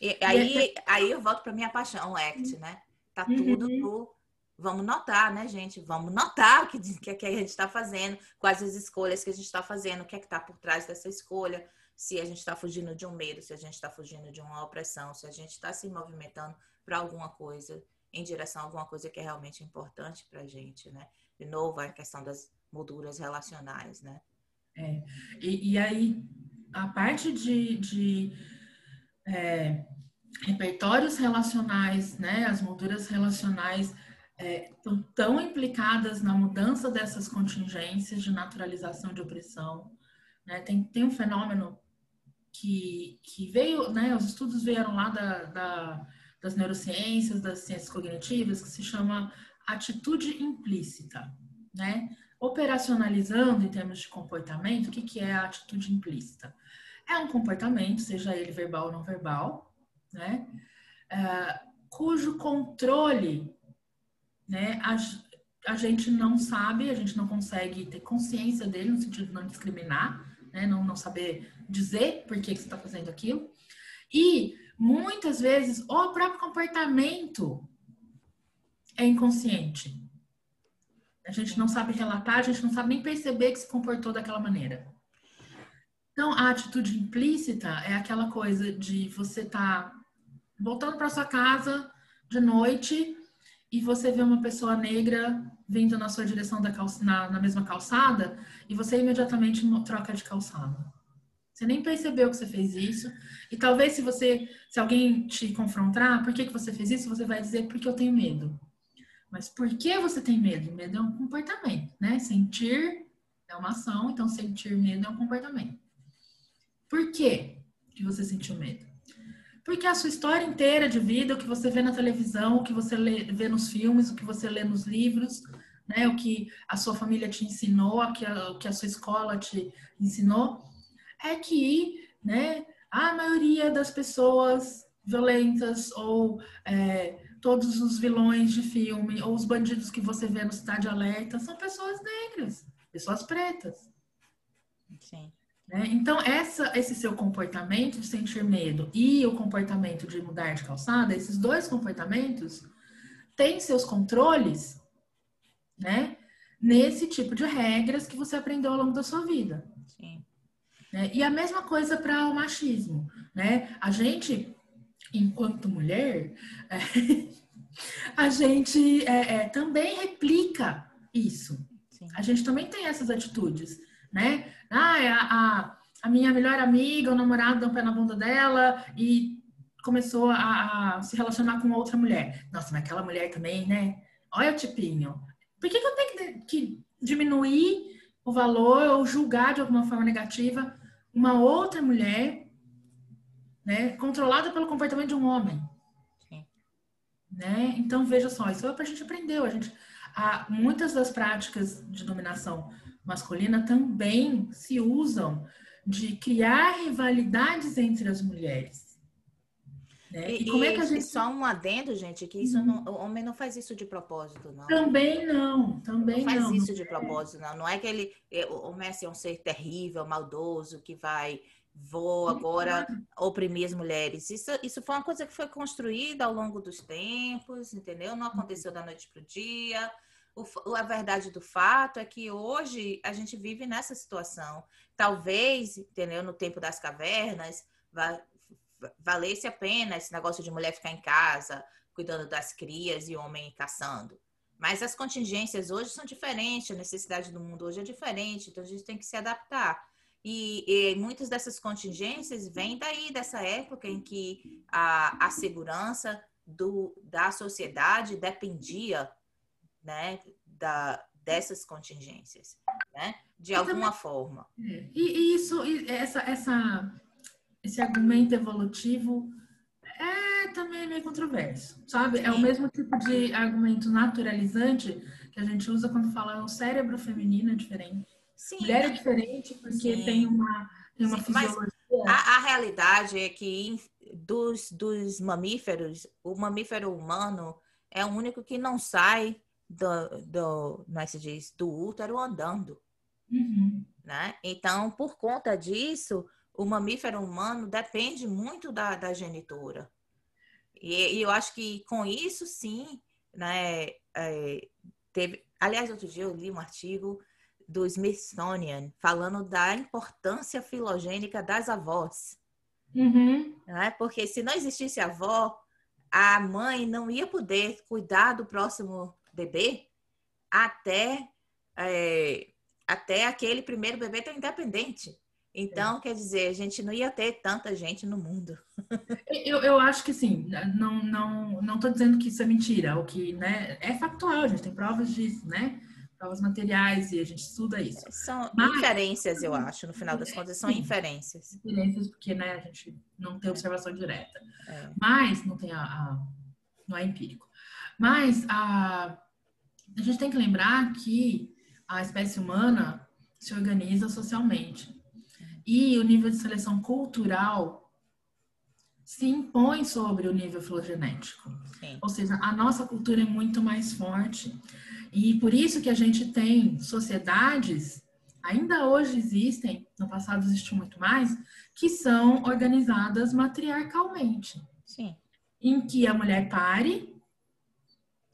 Speaker 1: E aí, aí eu volto para minha paixão, o ACT, né? Tá tudo uhum. no Vamos notar, né, gente? Vamos notar o que, que, que a gente está fazendo, quais as escolhas que a gente está fazendo, o que é que está por trás dessa escolha, se a gente está fugindo de um medo, se a gente está fugindo de uma opressão, se a gente está se movimentando para alguma coisa, em direção a alguma coisa que é realmente importante para a gente, né? De novo, a questão das molduras relacionais, né?
Speaker 2: É. E, e aí, a parte de, de é, repertórios relacionais, né? As molduras relacionais é, estão tão implicadas na mudança dessas contingências de naturalização de opressão. Né? Tem, tem um fenômeno que, que veio, né, os estudos vieram lá da, da, das neurociências, das ciências cognitivas, que se chama atitude implícita. Né? Operacionalizando em termos de comportamento, o que, que é a atitude implícita? É um comportamento, seja ele verbal ou não verbal, né? É, cujo controle né, a, a gente não sabe, a gente não consegue ter consciência dele, no sentido de não discriminar, né, não, não saber dizer por que, que você está fazendo aquilo. E muitas vezes o próprio comportamento é inconsciente. A gente não sabe relatar, a gente não sabe nem perceber que se comportou daquela maneira. Então, a atitude implícita é aquela coisa de você estar tá voltando para sua casa de noite e você vê uma pessoa negra vindo na sua direção da calça, na, na mesma calçada e você imediatamente troca de calçada. Você nem percebeu que você fez isso. E talvez se você, se alguém te confrontar, por que, que você fez isso, você vai dizer porque eu tenho medo. Mas por que você tem medo? Medo é um comportamento, né? Sentir é uma ação, então sentir medo é um comportamento. Por que que você sentiu medo? Porque a sua história inteira de vida, o que você vê na televisão, o que você lê, vê nos filmes, o que você lê nos livros, né, o que a sua família te ensinou, o que a, sua escola te ensinou, é que né, a maioria das pessoas violentas ou é, todos os vilões de filme ou os bandidos que você vê no Cidade Alerta são pessoas negras, pessoas pretas. Sim. Né? Então, essa, esse seu comportamento de sentir medo e o comportamento de mudar de calçada, esses dois comportamentos têm seus controles, né? Nesse tipo de regras que você aprendeu ao longo da sua vida. Sim. Né? E a mesma coisa para o machismo, né? A gente, enquanto mulher, é, a gente é, é, também replica isso. Sim. A gente também tem essas atitudes né? Ah, a, a, minha melhor amiga, o namorado deu um pé na bunda dela e começou a, a, se relacionar com outra mulher. Nossa, mas aquela mulher também, né? Olha o tipinho. Por que, que eu tenho que, que diminuir o valor ou julgar de alguma forma negativa uma outra mulher, né, controlada pelo comportamento de um homem? Né? Então veja só, isso é que a gente aprendeu. A gente, a, muitas das práticas de dominação masculina também se usam de criar rivalidades entre as mulheres.
Speaker 1: Né? E, e, como é que a gente. Só um adendo, gente, que isso não, o homem não faz isso de propósito, não.
Speaker 2: Também não, também
Speaker 1: não.
Speaker 2: Faz
Speaker 1: não faz isso de propósito, não. Não é que ele. É, o homem é um ser terrível, maldoso, que vai. Vou agora oprimir as mulheres. Isso, isso foi uma coisa que foi construída ao longo dos tempos, entendeu? Não aconteceu da noite para o dia o, a verdade do fato é que hoje a gente vive nessa situação. Talvez, entendeu, no tempo das cavernas, va, valesse a pena esse negócio de mulher ficar em casa, cuidando das crias e homem caçando. Mas as contingências hoje são diferentes, a necessidade do mundo hoje é diferente, então a gente tem que se adaptar. E, e muitas dessas contingências vêm daí, dessa época em que a, a segurança do, da sociedade dependia né, da, dessas contingências, né, de alguma também, forma.
Speaker 2: É, e, e, isso, essa, essa, esse argumento evolutivo é também meio controverso, sabe? É o mesmo tipo de argumento naturalizante que a gente usa quando fala o cérebro feminino é diferente. Sim. Mulher é diferente porque Sim. tem uma, tem uma Sim, fisiologia.
Speaker 1: A, a, realidade é que dos, dos mamíferos, o mamífero humano é o único que não sai do, do, não é se diz, do útero andando. Uhum. Né? Então, por conta disso, o mamífero humano depende muito da, da genitora. E, e, eu acho que com isso, sim, né, é, teve... Aliás, outro dia eu li um artigo do Smithsonian falando da importância filogênica das avós. Uhum. Né? Porque se não existisse avó, a mãe não ia poder cuidar do próximo bebê até, é, até aquele primeiro bebê ter independente. Então, é. quer dizer, a gente não ia ter tanta gente no mundo.
Speaker 2: Eu, eu acho que sim, não não não estou dizendo que isso é mentira, o que né, é factual, a gente tem provas disso, né? Provas materiais e a gente estuda isso.
Speaker 1: São Mas, inferências, eu acho, no final das contas, são sim, inferências.
Speaker 2: Inferências, porque né, a gente não tem observação direta. É. Mas não tem a, a, não é empírico. Mas a a gente tem que lembrar que a espécie humana se organiza socialmente. E o nível de seleção cultural se impõe sobre o nível filogenético. Sim. Ou seja, a nossa cultura é muito mais forte. E por isso que a gente tem sociedades, ainda hoje existem, no passado existiu muito mais, que são organizadas matriarcalmente. Sim. Em que a mulher pare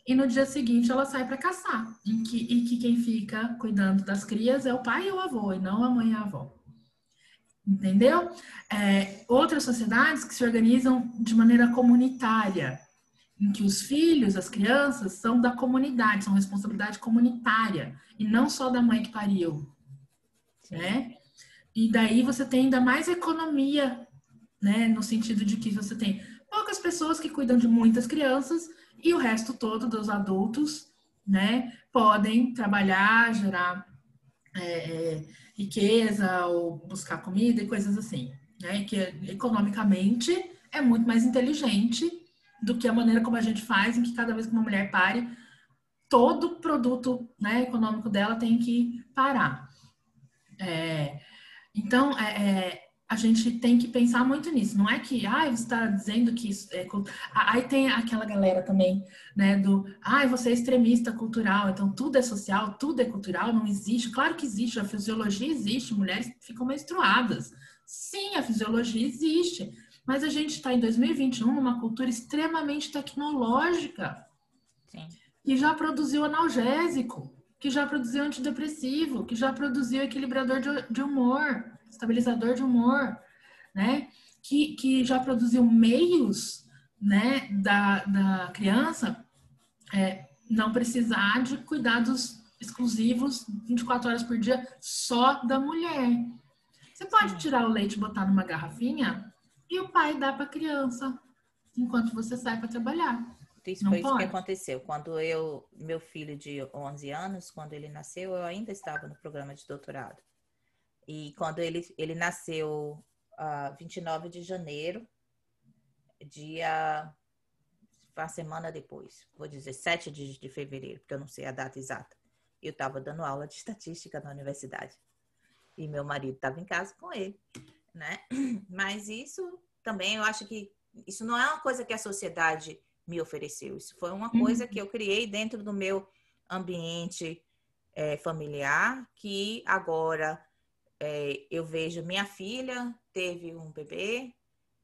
Speaker 2: e no dia seguinte ela sai para caçar. E que, e que quem fica cuidando das crias é o pai e o avô, e não a mãe e a avó. Entendeu? É, outras sociedades que se organizam de maneira comunitária, em que os filhos, as crianças, são da comunidade, são responsabilidade comunitária, e não só da mãe que pariu. Né? E daí você tem ainda mais economia, né? No sentido de que você tem poucas pessoas que cuidam de muitas crianças e o resto todo dos adultos, né? Podem trabalhar, gerar é, é riqueza ou buscar comida e coisas assim, né? Que economicamente é muito mais inteligente do que a maneira como a gente faz, em que cada vez que uma mulher pare, todo produto né, econômico dela tem que parar. É, então, é, é, a gente tem que pensar muito nisso. Não é que, ah, você está dizendo que isso é. Aí tem aquela galera também, né, do, ah, você é extremista cultural, então tudo é social, tudo é cultural, não existe. Claro que existe, a fisiologia existe, mulheres ficam menstruadas. Sim, a fisiologia existe. Mas a gente está em 2021 numa cultura extremamente tecnológica. Sim. Que já produziu analgésico, que já produziu antidepressivo, que já produziu equilibrador de, humor, estabilizador de humor, né? Que, que já produziu meios, né, da, da criança é, não precisar de cuidados exclusivos 24 horas por dia só da mulher. Você pode tirar o leite e botar numa garrafinha e o pai dá para a criança enquanto você sai para trabalhar.
Speaker 1: Isso Não foi pode? isso que aconteceu. Quando eu, meu filho de 11 anos, quando ele nasceu, eu ainda estava no programa de doutorado. E quando ele, ele nasceu uh, ah, 29 de janeiro, dia. Uma semana depois, vou dizer 7 de, de fevereiro, porque eu não sei a data exata. Eu estava dando aula de estatística na universidade. E meu marido estava em casa com ele né? Mas isso também eu acho que isso não é uma coisa que a sociedade me ofereceu. Isso foi uma coisa que uhum. eu criei dentro do meu ambiente é, familiar, que agora é, eu vejo minha filha teve um bebê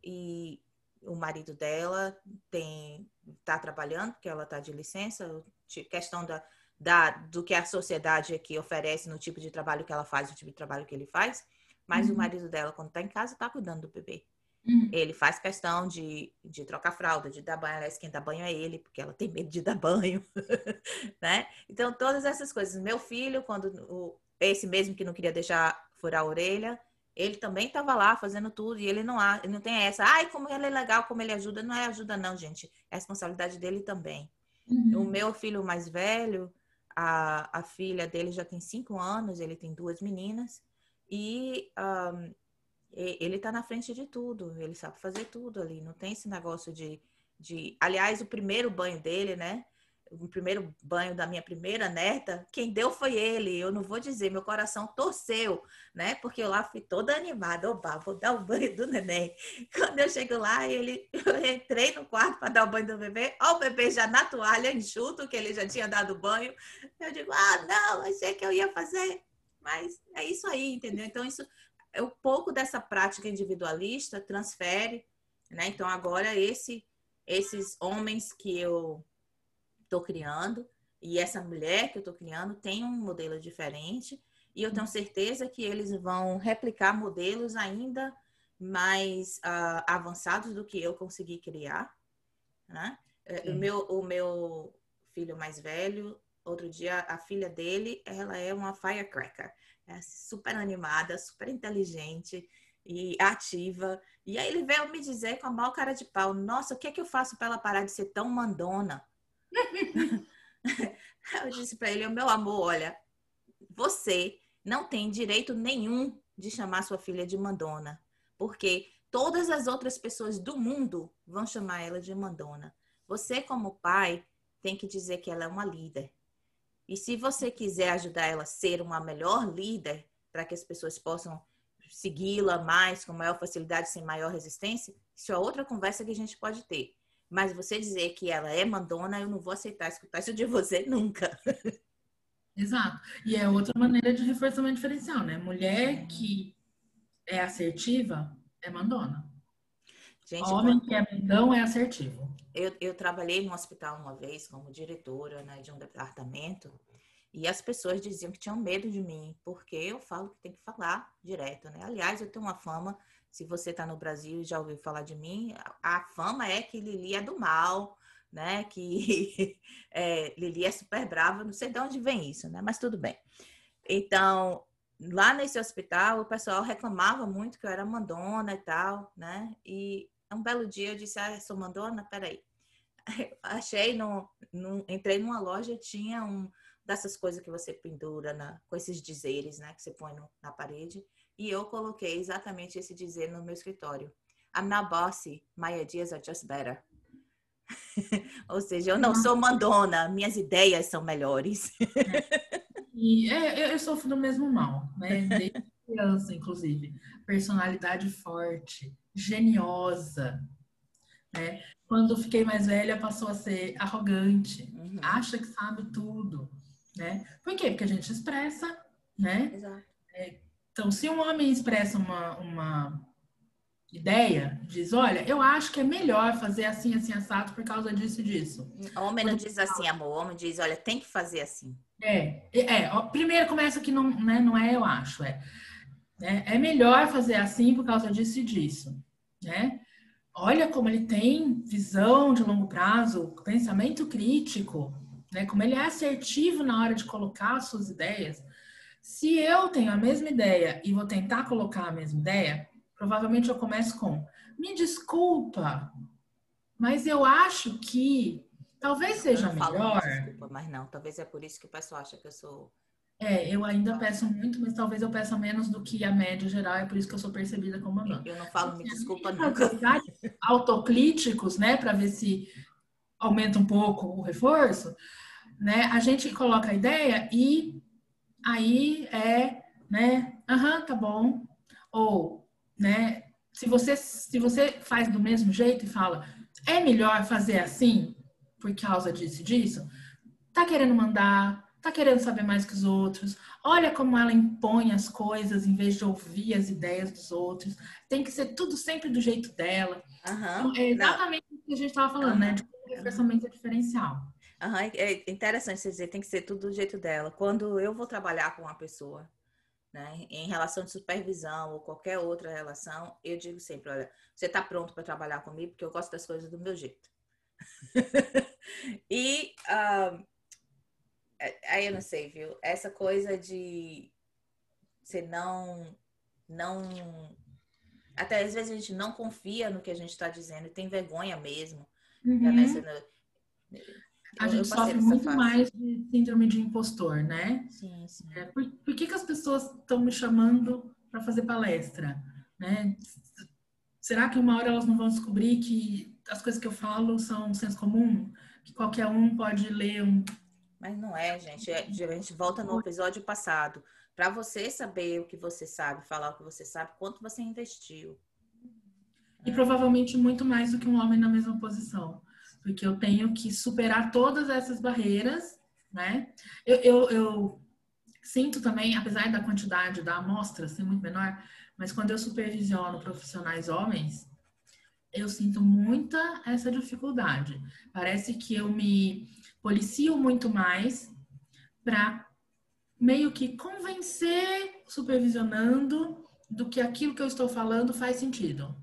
Speaker 1: e o marido dela tem está trabalhando porque ela está de licença questão da, da do que a sociedade aqui oferece no tipo de trabalho que ela faz o tipo de trabalho que ele faz mas uhum. o marido dela, quando tá em casa, tá cuidando do bebê. Uhum. Ele faz questão de, de trocar fralda, de dar banho. Aliás, quem dá banho é ele, porque ela tem medo de dar banho, né? Então, todas essas coisas. Meu filho, quando o, esse mesmo que não queria deixar furar a orelha, ele também estava lá fazendo tudo e ele não, ele não tem essa. Ai, como ele é legal, como ele ajuda. Não é ajuda, não, gente. É responsabilidade dele também. Uhum. O meu filho mais velho, a, a filha dele já tem cinco anos, ele tem duas meninas. E um, ele está na frente de tudo, ele sabe fazer tudo ali, não tem esse negócio de, de. Aliás, o primeiro banho dele, né? O primeiro banho da minha primeira neta, quem deu foi ele. Eu não vou dizer, meu coração torceu, né? Porque eu lá fui toda animada, oba, vou dar o banho do neném. Quando eu chego lá, ele, eu entrei no quarto para dar o banho do bebê, ó, o bebê já na toalha, enxuto, que ele já tinha dado banho. Eu digo, ah, não, achei que eu ia fazer mas é isso aí, entendeu? Então, isso é um pouco dessa prática individualista transfere, né? Então, agora esse, esses homens que eu estou criando e essa mulher que eu estou criando tem um modelo diferente e eu tenho certeza que eles vão replicar modelos ainda mais uh, avançados do que eu consegui criar, né? É, o meu, o meu filho mais velho outro dia a filha dele, ela é uma firecracker, é super animada, super inteligente e ativa. E aí ele veio me dizer com a maior cara de pau, nossa, o que é que eu faço para ela parar de ser tão mandona? Eu disse para ele, meu amor, olha, você não tem direito nenhum de chamar sua filha de mandona, porque todas as outras pessoas do mundo vão chamar ela de mandona. Você, como pai, tem que dizer que ela é uma líder. E se você quiser ajudar ela a ser uma melhor líder, para que as pessoas possam segui-la mais, com maior facilidade, sem maior resistência, isso é outra conversa que a gente pode ter. Mas você dizer que ela é mandona, eu não vou aceitar escutar isso de você nunca.
Speaker 2: Exato. E é outra maneira de reforçamento diferencial, né? Mulher que é assertiva é mandona. Gente, Homem que é mandão é assertivo.
Speaker 1: Eu, eu trabalhei no hospital uma vez como diretora né, de um departamento e as pessoas diziam que tinham medo de mim, porque eu falo que tem que falar direto, né? Aliás, eu tenho uma fama, se você está no Brasil e já ouviu falar de mim, a fama é que Lili é do mal, né? Que é, Lili é super brava, não sei de onde vem isso, né? Mas tudo bem. Então, lá nesse hospital, o pessoal reclamava muito que eu era mandona e tal, né? E um belo dia eu disse, ah, eu sou mandona? Peraí. Achei, no, no, entrei numa loja, tinha um dessas coisas que você pendura na, com esses dizeres, né? Que você põe no, na parede. E eu coloquei exatamente esse dizer no meu escritório. I'm not bossy, my ideas are just better. Ou seja, eu não sou mandona, minhas ideias são melhores.
Speaker 2: E é, eu sofro do mesmo mal, né? Desde criança, inclusive. Personalidade forte, geniosa. Né? Quando fiquei mais velha, passou a ser arrogante, uhum. acha que sabe tudo. Né? Por quê? Porque a gente expressa, né? Exato. É, então, se um homem expressa uma, uma ideia, diz, olha, eu acho que é melhor fazer assim, assim, assado por causa disso e disso.
Speaker 1: O homem não diz assim, amor. O homem diz, olha, tem que fazer assim.
Speaker 2: É, é, ó, primeiro começa que não, né, não é eu acho, é, né, é melhor fazer assim por causa disso e disso, né? Olha como ele tem visão de longo prazo, pensamento crítico, né? Como ele é assertivo na hora de colocar as suas ideias. Se eu tenho a mesma ideia e vou tentar colocar a mesma ideia, provavelmente eu começo com: me desculpa, mas eu acho que talvez seja eu não melhor.
Speaker 1: Desculpa, mas não, talvez é por isso que o pessoal acha que eu sou.
Speaker 2: É, eu ainda peço muito, mas talvez eu peça menos do que a média geral, é por isso que eu sou percebida como
Speaker 1: não. Eu não falo me desculpa nunca.
Speaker 2: Autocríticos, né, para ver se aumenta um pouco o reforço, né? A gente coloca a ideia e aí é, né, aham, tá bom. Ou, né, se você, se você faz do mesmo jeito e fala, é melhor fazer assim por causa disso e disso, tá querendo mandar, tá querendo saber mais que os outros, olha como ela impõe as coisas em vez de ouvir as ideias dos outros, tem que ser tudo sempre do jeito dela. Uhum. Então, é exatamente o que a gente estava falando, uhum. né? De como o pensamento é diferencial.
Speaker 1: Uhum. É interessante você dizer, tem que ser tudo do jeito dela. Quando eu vou trabalhar com uma pessoa, né, em relação de supervisão ou qualquer outra relação, eu digo sempre, olha, você está pronto para trabalhar comigo porque eu gosto das coisas do meu jeito. e uh, aí eu não sei, viu? Essa coisa de você não, não, até às vezes a gente não confia no que a gente está dizendo e tem vergonha mesmo. Uhum. Né?
Speaker 2: A gente sofre muito fase. mais de síndrome de impostor, né?
Speaker 1: Sim, sim.
Speaker 2: É, por, por que, que as pessoas estão me chamando para fazer palestra? Né? Será que uma hora elas não vão descobrir que as coisas que eu falo são senso comum? Que qualquer um pode ler um.
Speaker 1: Mas não é, gente. É, a gente volta no episódio passado. Para você saber o que você sabe, falar o que você sabe, quanto você investiu.
Speaker 2: E provavelmente muito mais do que um homem na mesma posição porque eu tenho que superar todas essas barreiras, né? Eu, eu, eu, sinto também, apesar da quantidade da amostra ser muito menor, mas quando eu supervisiono profissionais homens, eu sinto muita essa dificuldade. Parece que eu me policio muito mais para meio que convencer supervisionando do que aquilo que eu estou falando faz sentido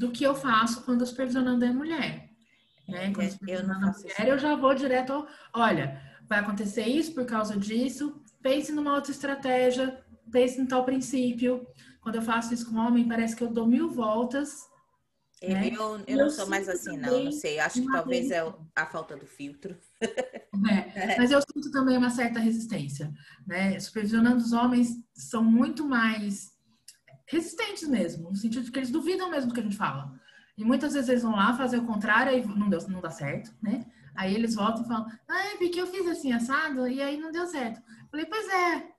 Speaker 2: do que eu faço quando a supervisionando é mulher. Né? Quando eu não faço mulher, eu já vou direto, olha, vai acontecer isso por causa disso, pense numa outra estratégia, pense em tal princípio. Quando eu faço isso com homem, parece que eu dou mil voltas.
Speaker 1: Eu, né? eu, eu não sou mais assim, não, não sei. Acho que talvez vez... é a falta do filtro.
Speaker 2: É, mas eu sinto também uma certa resistência. Né? Supervisionando os homens são muito mais resistentes mesmo, no sentido de que eles duvidam mesmo do que a gente fala. E muitas vezes eles vão lá fazer o contrário e não, deu, não dá certo, né? Aí eles voltam e falam, ah, porque eu fiz assim assado e aí não deu certo. Eu falei, pois é.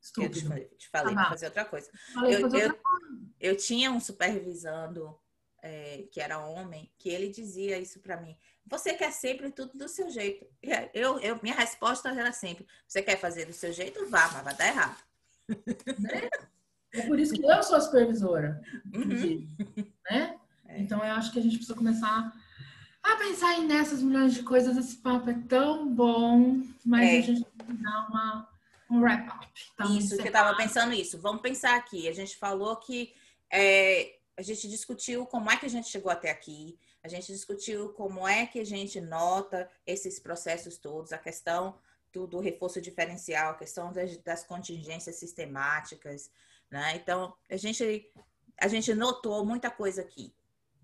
Speaker 1: Estúpido. Eu te falei, te falei tá fazer outra coisa. Falei eu, fazer eu, outra coisa. eu tinha um supervisando é, que era homem, que ele dizia isso para mim. Você quer sempre tudo do seu jeito. Eu, eu, minha resposta era sempre: você quer fazer do seu jeito? Vá, mas vai dar errado.
Speaker 2: Né? É por isso que eu sou a supervisora. Uhum. Né? É. Então eu acho que a gente precisa começar a pensar nessas milhões de coisas. Esse papo é tão bom, mas é. a gente tem que dar uma, um wrap-up.
Speaker 1: Então, isso, que eu estava pensando isso. Vamos pensar aqui. A gente falou que é, a gente discutiu como é que a gente chegou até aqui. A gente discutiu como é que a gente nota esses processos todos, a questão do, do reforço diferencial, a questão das, das contingências sistemáticas, né? Então, a gente, a gente notou muita coisa aqui.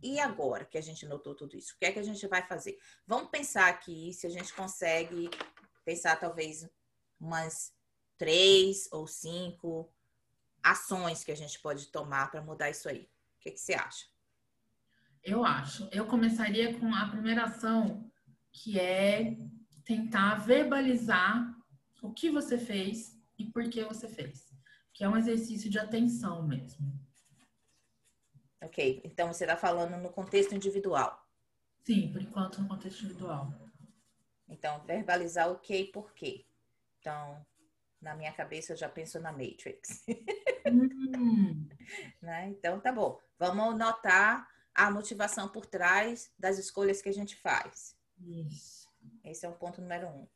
Speaker 1: E agora que a gente notou tudo isso, o que é que a gente vai fazer? Vamos pensar aqui se a gente consegue pensar talvez umas três ou cinco ações que a gente pode tomar para mudar isso aí. O que, que você acha?
Speaker 2: Eu acho. Eu começaria com a primeira ação, que é tentar verbalizar o que você fez e por que você fez. Que é um exercício de atenção mesmo.
Speaker 1: Ok, então você está falando no contexto individual.
Speaker 2: Sim, por enquanto no contexto individual.
Speaker 1: Então, verbalizar o que e por quê. Então, na minha cabeça eu já penso na Matrix. Hum. né? Então, tá bom. Vamos notar a motivação por trás das escolhas que a gente faz.
Speaker 2: Isso.
Speaker 1: Esse é o ponto número um.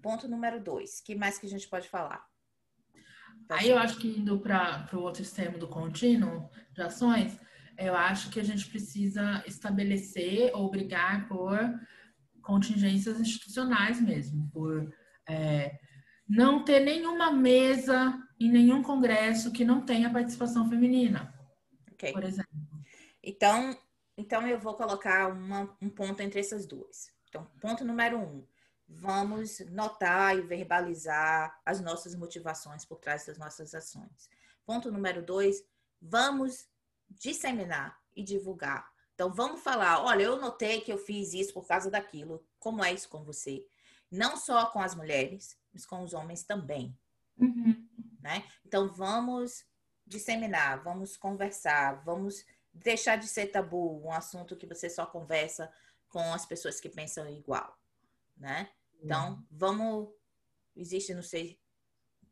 Speaker 1: Ponto número dois. que mais que a gente pode falar?
Speaker 2: Aí eu acho que indo para o outro extremo do contínuo de ações, eu acho que a gente precisa estabelecer ou brigar por contingências institucionais mesmo, por é, não ter nenhuma mesa em nenhum congresso que não tenha participação feminina,
Speaker 1: okay.
Speaker 2: por exemplo.
Speaker 1: Então, então eu vou colocar uma, um ponto entre essas duas. Então, ponto número um, vamos notar e verbalizar as nossas motivações por trás das nossas ações. Ponto número dois, vamos disseminar e divulgar. Então, vamos falar: olha, eu notei que eu fiz isso por causa daquilo. Como é isso com você? Não só com as mulheres, mas com os homens também.
Speaker 2: Uhum.
Speaker 1: Né? Então, vamos disseminar, vamos conversar, vamos deixar de ser tabu um assunto que você só conversa com as pessoas que pensam igual, né? Então, uhum. vamos. Existe, não sei,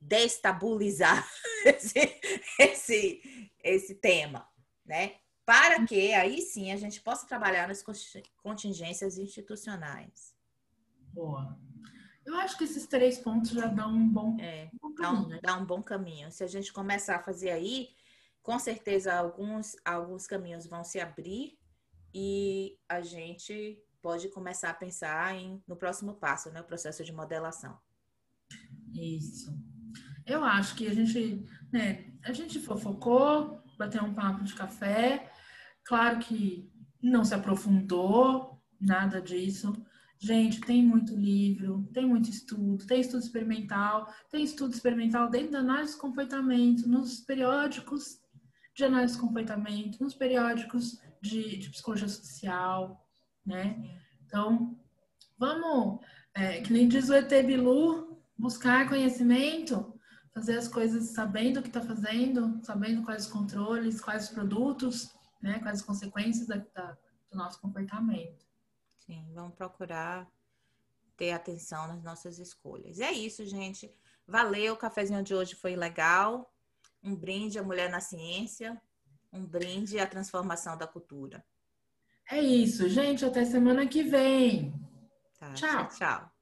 Speaker 1: destabulizar esse, esse, esse tema, né? Para que aí sim a gente possa trabalhar nas contingências institucionais.
Speaker 2: Boa. Eu acho que esses três pontos já dão um bom,
Speaker 1: é, um bom caminho. Dá um, né? dá um bom caminho. Se a gente começar a fazer aí, com certeza alguns, alguns caminhos vão se abrir e a gente pode começar a pensar em, no próximo passo, né? O processo de modelação.
Speaker 2: Isso. Eu acho que a gente, né, a gente fofocou, bateu um papo de café. Claro que não se aprofundou nada disso. Gente, tem muito livro, tem muito estudo, tem estudo experimental, tem estudo experimental dentro da análise de comportamento, nos periódicos de análise de comportamento, nos periódicos de, de psicologia social, né? Então, vamos, é, que nem diz o ET Bilu, buscar conhecimento, fazer as coisas sabendo o que está fazendo, sabendo quais os controles, quais os produtos, né? Quais as consequências da, da, do nosso comportamento.
Speaker 1: Sim, vamos procurar ter atenção nas nossas escolhas. É isso, gente. Valeu, o cafezinho de hoje foi legal. Um brinde à mulher na ciência, um brinde à transformação da cultura.
Speaker 2: É isso, gente. Até semana que vem.
Speaker 1: Tá, tchau. tchau.